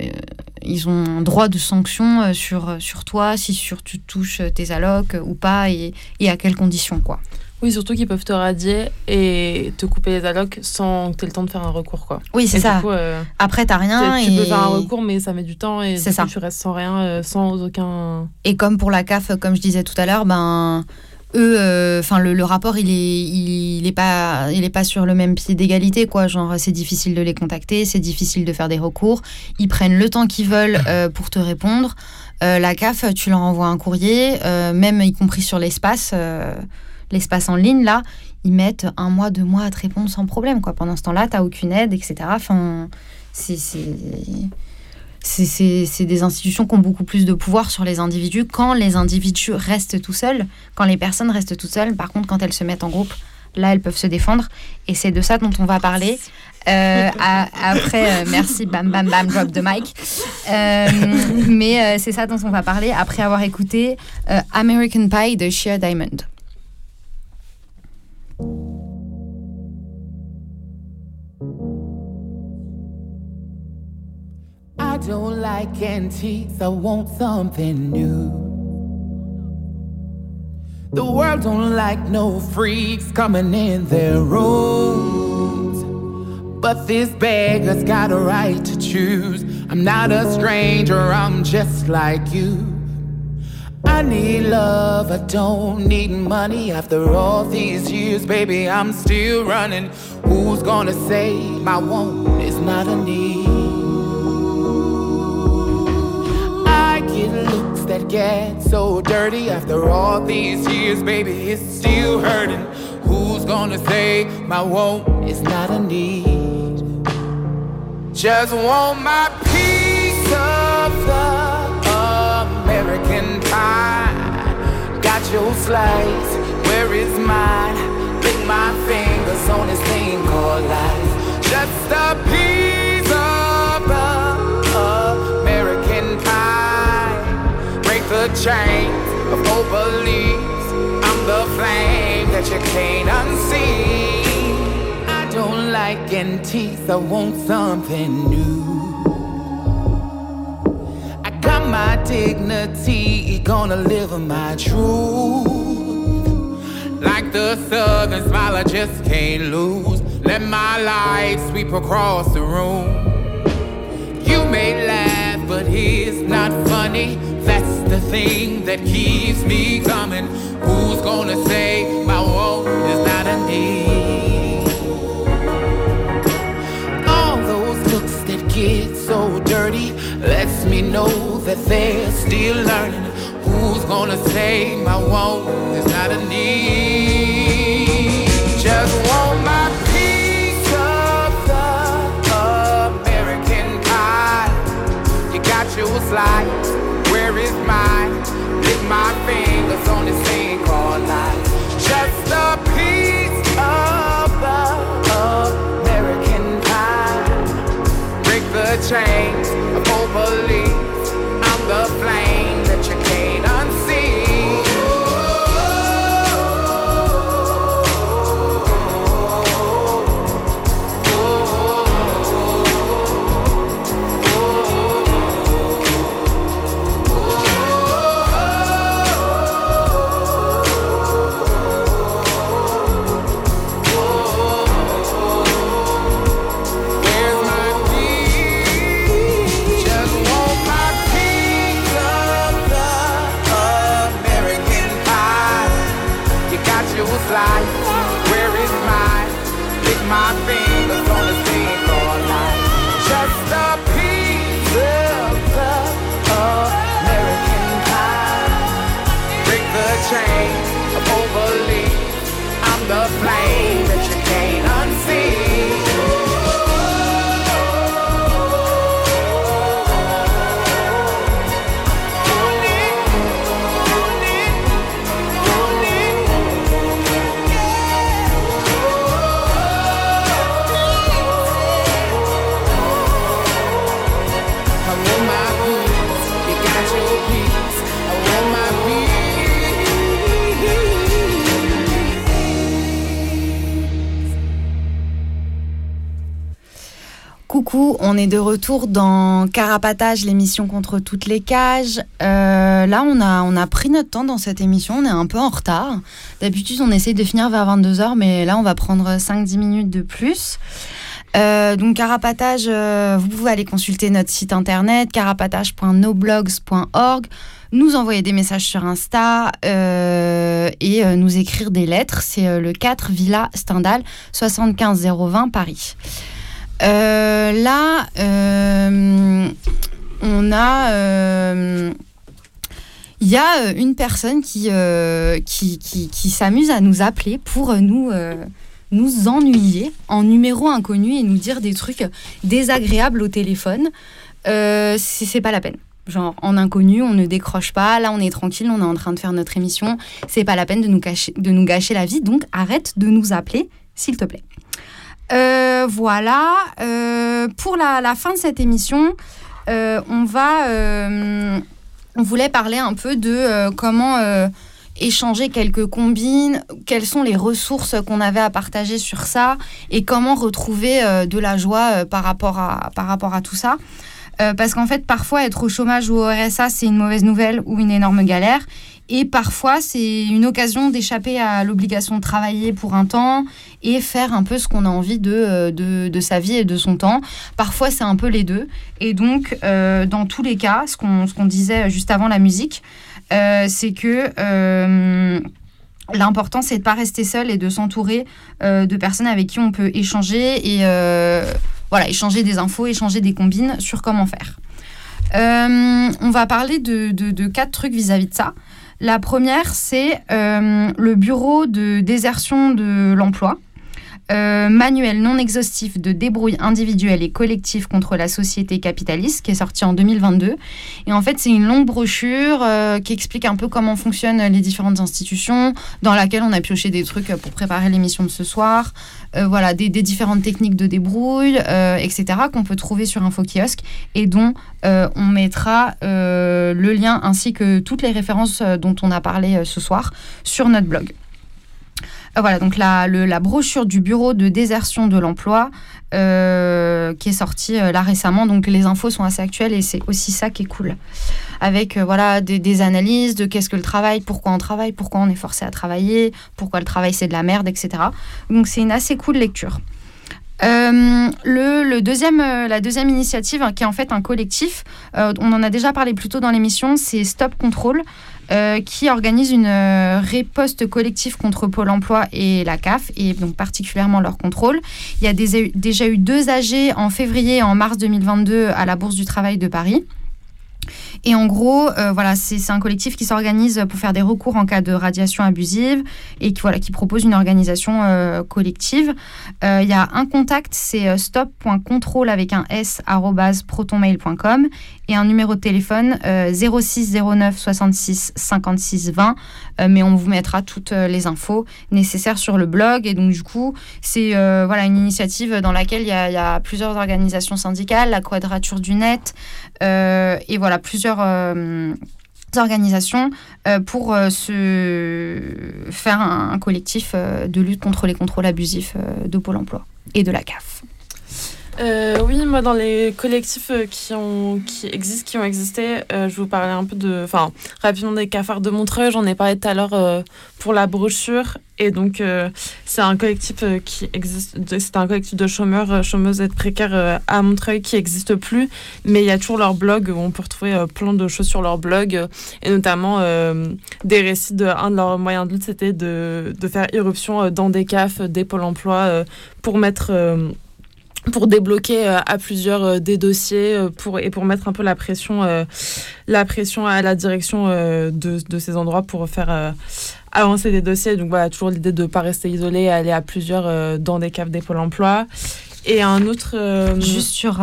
ils ont un droit de sanction euh, sur, sur toi, si sur tu touches tes allocs ou pas, et, et à quelles conditions, quoi. Oui, surtout qu'ils peuvent te radier et te couper les allocs sans que tu aies le temps de faire un recours. Quoi. Oui, c'est ça. Coup, Après, tu rien. Tu peux faire un recours, mais ça met du temps et ça. tu restes sans rien, sans aucun. Et comme pour la CAF, comme je disais tout à l'heure, ben, eux, euh, enfin le, rapport, il est, il, est pas, il est pas sur le même pied d'égalité, quoi. Genre, c'est difficile de les contacter, c'est difficile de faire des recours. Ils prennent le temps qu'ils veulent euh, pour te répondre. Euh, la CAF, tu leur envoies un courrier, même y compris sur l'espace, l'espace en ligne, là, ils mettent un mois, deux mois à te répondre sans problème, quoi. Pendant ce temps-là, t'as aucune aide, etc. Enfin, c'est c'est des institutions qui ont beaucoup plus de pouvoir sur les individus quand les individus restent tout seuls, quand les personnes restent toutes seules. Par contre, quand elles se mettent en groupe, là, elles peuvent se défendre. Et c'est de ça dont on va parler. Euh, après, euh, merci, bam, bam, bam, drop the mic. Euh, mais c'est ça dont on va parler après avoir écouté American Pie de Sheer Diamond. I don't like antiques, I want something new. The world don't like no freaks coming in their rooms. But this beggar's got a right to choose. I'm not a stranger, I'm just like you. I need love, I don't need money. After all these years, baby, I'm still running. Who's gonna say my want is not a need? That get so dirty after all these years, baby, it's still hurting. Who's gonna say my want is not a need? Just want my piece of the American pie. Got your slice, where is mine? Lick my fingers on this thing called life. Just a piece chains of old beliefs. I'm the flame that you can't unsee. I don't like antiques, I want something new. I got my dignity, gonna live my truth. Like the southern smile, I just can't lose. Let my light sweep across the room. You may laugh, but it's not funny the thing that keeps me coming. Who's gonna say my woe is not a need? All those books that get so dirty lets me know that they're still learning. Who's gonna say my On est de retour dans Carapatage, l'émission contre toutes les cages. Euh, là, on a, pris notre temps dans cette émission, on est un peu en retard. D'habitude, on essaye de finir vers 22h, mais là, on va prendre 5-10 minutes de plus. Euh, donc, Carapatage, euh, vous pouvez aller consulter notre site internet, carapatage.noblogs.org, nous envoyer des messages sur Insta et nous écrire des lettres. C'est le 4 Villa Stendhal, 75 020 Paris. Euh, là, euh, on a. euh, Il y a une personne qui, qui, qui, qui s'amuse à nous appeler pour nous, nous ennuyer en numéro inconnu et nous dire des trucs désagréables au téléphone. C'est c'est pas la peine. Genre, en inconnu, on ne décroche pas. Là, on est tranquille, on est en train de faire notre émission. C'est pas la peine de nous, cacher, de nous gâcher la vie. Donc, arrête de nous appeler, s'il te plaît. Euh, voilà. Euh, pour la, fin de cette émission, euh, on voulait parler un peu de comment échanger quelques combines, quelles sont les ressources qu'on avait à partager sur ça et comment retrouver de la joie par, rapport à, par rapport à tout ça. Parce qu'en fait, parfois, être au chômage ou au RSA, c'est une mauvaise nouvelle ou une énorme galère. Et parfois, c'est une occasion d'échapper à l'obligation de travailler pour un temps et faire un peu ce qu'on a envie de, euh, de, de sa vie et de son temps. Parfois, c'est un peu les deux. Et donc, euh, dans tous les cas, ce qu'on qu'on disait juste avant la musique, euh, c'est que... L'important, c'est de ne pas rester seul et de s'entourer de personnes avec qui on peut échanger et voilà, échanger des infos, échanger des combines sur comment faire. On va parler de- de quatre trucs vis-à-vis de ça. La première, c'est euh, le bureau de désertion de l'emploi. Euh, manuel non exhaustif de débrouille individuelle et collective contre la société capitaliste, qui est sorti en 2022. Et en fait, c'est une longue brochure euh, qui explique un peu comment fonctionnent les différentes institutions, dans laquelle on a pioché des trucs pour préparer l'émission de ce soir, euh, voilà, des, des différentes techniques de débrouille, etc., qu'on peut trouver sur Info Kiosque et dont on mettra le lien ainsi que toutes les références dont on a parlé ce soir sur notre blog. Euh, Voilà, donc la brochure du bureau de désertion de l'emploi euh, qui est sortie euh, là récemment. Donc les infos sont assez actuelles et c'est aussi ça qui est cool. Avec euh, voilà, des, des analyses de qu'est-ce que le travail, pourquoi on travaille, pourquoi on est forcé à travailler, pourquoi le travail c'est de la merde, etc. Donc c'est une assez cool lecture. Euh, le, deuxième, euh, la deuxième initiative, hein, qui est en fait un collectif, euh, on en a déjà parlé plus tôt dans l'émission, c'est Stop Control, qui organise une riposte collective contre Pôle emploi et la CAF, et donc particulièrement leur contrôle. Il y a déjà eu deux AG en février et en mars 2022 à la Bourse du Travail de Paris. Et en gros, euh, voilà, c'est un collectif qui s'organise pour faire des recours en cas de radiation abusive et qui, voilà, qui propose une organisation euh, collective. Il y a un contact, c'est stop.contrôle avec un s protonmail.com et un numéro de téléphone 06 09 66 56 20. mais on vous mettra toutes les infos nécessaires sur le blog. Et donc, du coup, c'est voilà, une initiative dans laquelle il y, y, a plusieurs organisations syndicales, la Quadrature du Net, et voilà, plusieurs euh, organisations euh, pour euh, se faire un, collectif de lutte contre les contrôles abusifs de Pôle emploi et de la CAF. Euh, oui, moi, dans les collectifs euh, qui, ont, qui existent, qui ont existé, euh, je vous parler un peu de. Enfin, rapidement des cafards de Montreuil. J'en ai parlé tout à l'heure pour la brochure. Et donc, c'est un collectif qui existe. C'est un collectif de chômeurs, chômeuses et précaires à Montreuil qui n'existe plus. Mais il y a toujours leur blog où on peut retrouver plein de choses sur leur blog. et notamment des récits de. Un de leurs moyens de lutte, c'était de, de, faire irruption dans des CAF, des pôles emploi, pour mettre pour débloquer euh, à plusieurs euh, des dossiers euh, pour, et pour mettre un peu la pression, la pression à la direction de, de, ces endroits pour faire avancer des dossiers. Donc voilà, toujours l'idée de ne pas rester isolé, aller à plusieurs dans des caves des pôles emploi. Et un autre. Juste sur,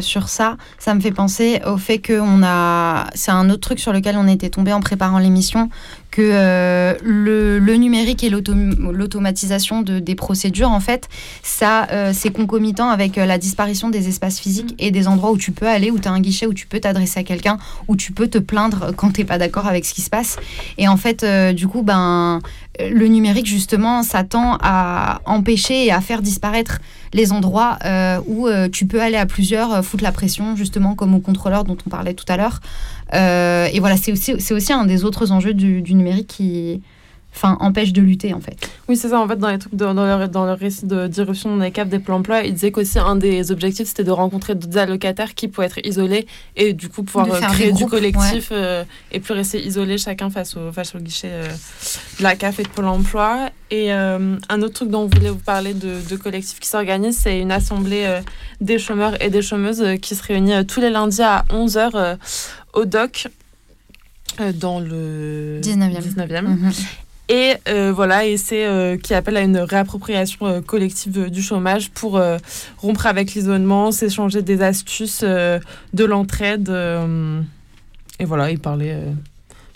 sur ça, ça me fait penser au fait qu'on a. C'est un autre truc sur lequel on était tombé en préparant l'émission, que euh, le, numérique et l'automatisation de, des procédures, en fait, ça, euh, c'est concomitant avec euh, la disparition des espaces physiques et des endroits où tu peux aller, où tu as un guichet, où tu peux t'adresser à quelqu'un, où tu peux te plaindre quand tu n'es pas d'accord avec ce qui se passe. Et en fait, du coup, ben, le numérique, justement, ça tend à empêcher et à faire disparaître les endroits où tu peux aller à plusieurs, foutre la pression, justement, comme au contrôleur dont on parlait tout à l'heure. Euh, et voilà, c'est aussi, aussi un des autres enjeux du numérique qui, enfin, empêche de lutter en fait. Oui, c'est ça. En fait, dans, les trucs dans, leur, dans leur récit de dans les caves des plans emploi, ils disaient qu'aussi un des objectifs c'était de rencontrer d'autres allocataires qui pouvaient être isolés et du coup pouvoir euh, créer du collectif euh, et plus rester isolés chacun face au, face au guichet de la CAF et de Pôle emploi. Et un autre truc dont on voulait vous parler de, de collectif qui s'organise, c'est une assemblée des chômeurs et des chômeuses qui se réunit tous les lundis à 11h au DOC euh, dans le 19e. Mhm. Et euh, voilà, et c'est euh, qui appelle à une réappropriation collective du chômage pour rompre avec l'isolement, s'échanger des astuces, de l'entraide. et voilà, il parlait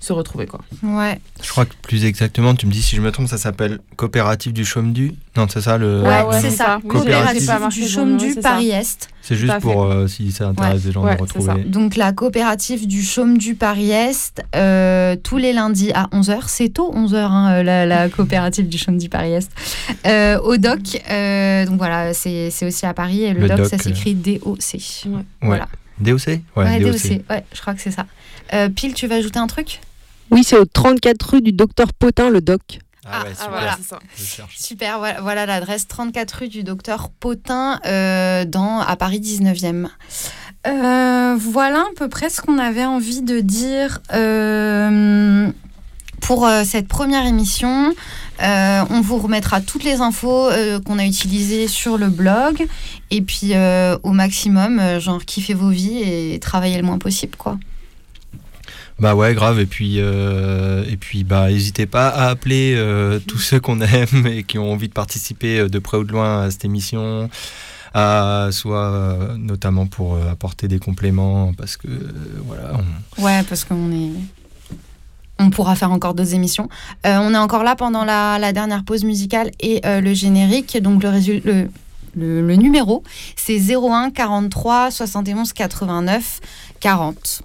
se retrouver quoi. Ouais. Je crois que plus exactement, tu me dis si je me trompe, ça s'appelle coopérative du chaume du. Non, c'est ça le. Ouais, c'est ça. Coopérative du chaume du Paris Est. C'est juste pour euh, si ça intéresse des gens de retrouver. Donc la coopérative du chaume du Paris Est euh, tous les lundis à 11h, c'est tôt 11h hein, euh, la, coopérative du chaume du Paris Est. au doc donc voilà, c'est aussi à Paris et le, doc, ça s'écrit D-O-C. Voilà. DOC Ouais, DOC. Ouais, je crois que c'est ça. Pile, tu vas ajouter un truc? Oui, c'est au 34 rue du docteur Potin, le doc. Ah, ouais, ah, super. voilà. Ça. Super, voilà, l'adresse 34 rue du docteur Potin euh, dans, à Paris 19e. Euh, voilà à peu près ce qu'on avait envie de dire euh, pour cette première émission. on vous remettra toutes les infos qu'on a utilisées sur le blog et puis au maximum, genre kiffez vos vies et travaillez le moins possible quoi. Bah ouais, grave. Et puis, euh, et puis bah, n'hésitez pas à appeler euh, (laughs) tous ceux qu'on aime et qui ont envie de participer euh, de près ou de loin à cette émission. À, soit notamment pour apporter des compléments parce que voilà. Ouais, parce qu'on est. On pourra faire encore deux émissions. on est encore là pendant la, la dernière pause musicale et le générique. Donc le, le, le, le numéro, c'est 01 43 71 89 40.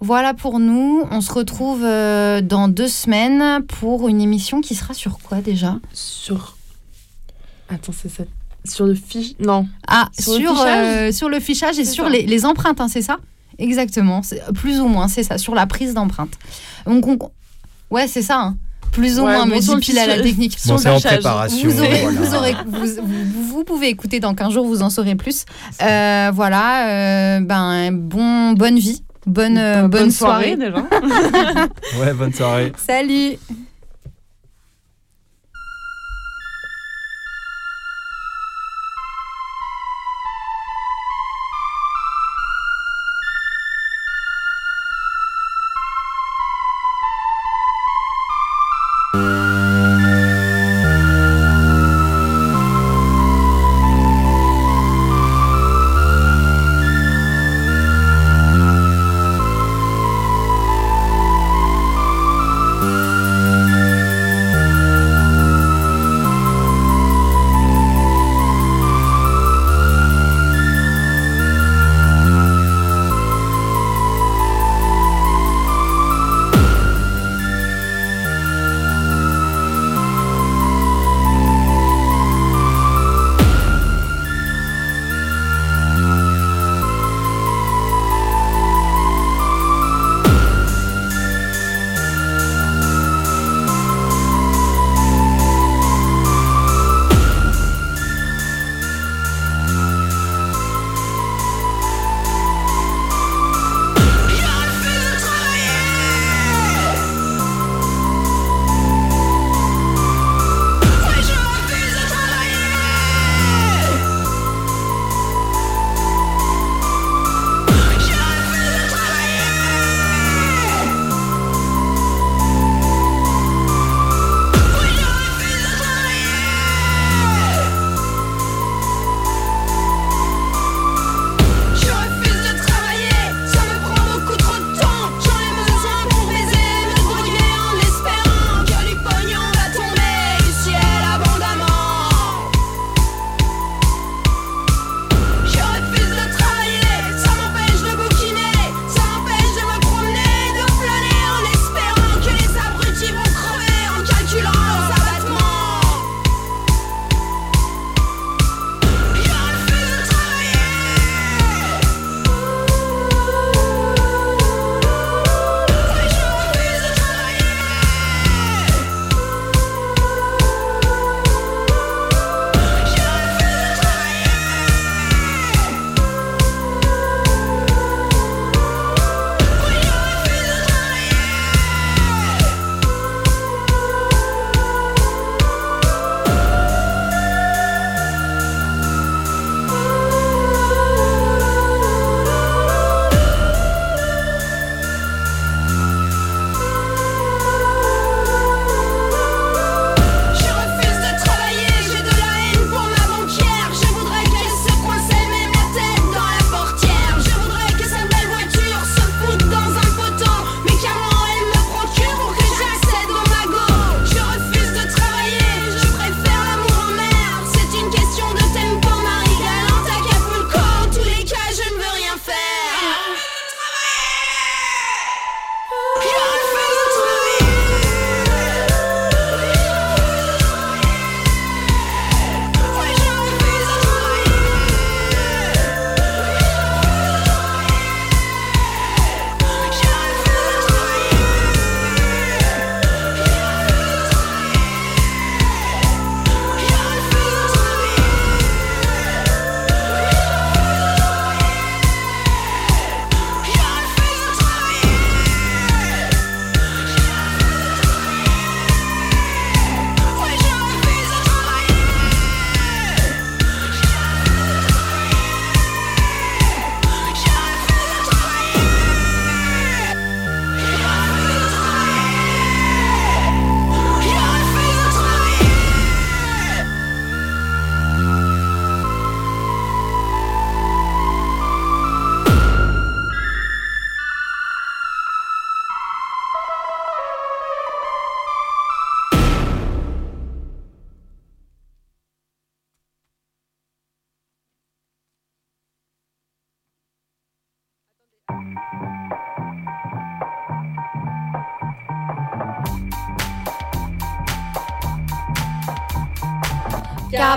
Voilà pour nous. On se retrouve euh, dans deux semaines pour une émission qui sera sur quoi déjà? Sur. Attends, c'est ça. Sur le fiche. Non. Ah, sur, sur, le, fichage, euh, sur le fichage et sur les, empreintes, hein, c'est ça? Exactement. Plus ou moins, c'est ça. Sur la prise d'empreinte. Donc, ouais, c'est ça. Hein. plus ou moins, mais pile à la technique. Bon, c'est en préparation. Vous, pouvez écouter dans 15 jours, vous en saurez plus. Euh, voilà, ben, bon, bonne vie Bonne, euh, bonne, soirée. soirée déjà. (laughs) ouais, bonne soirée. Salut.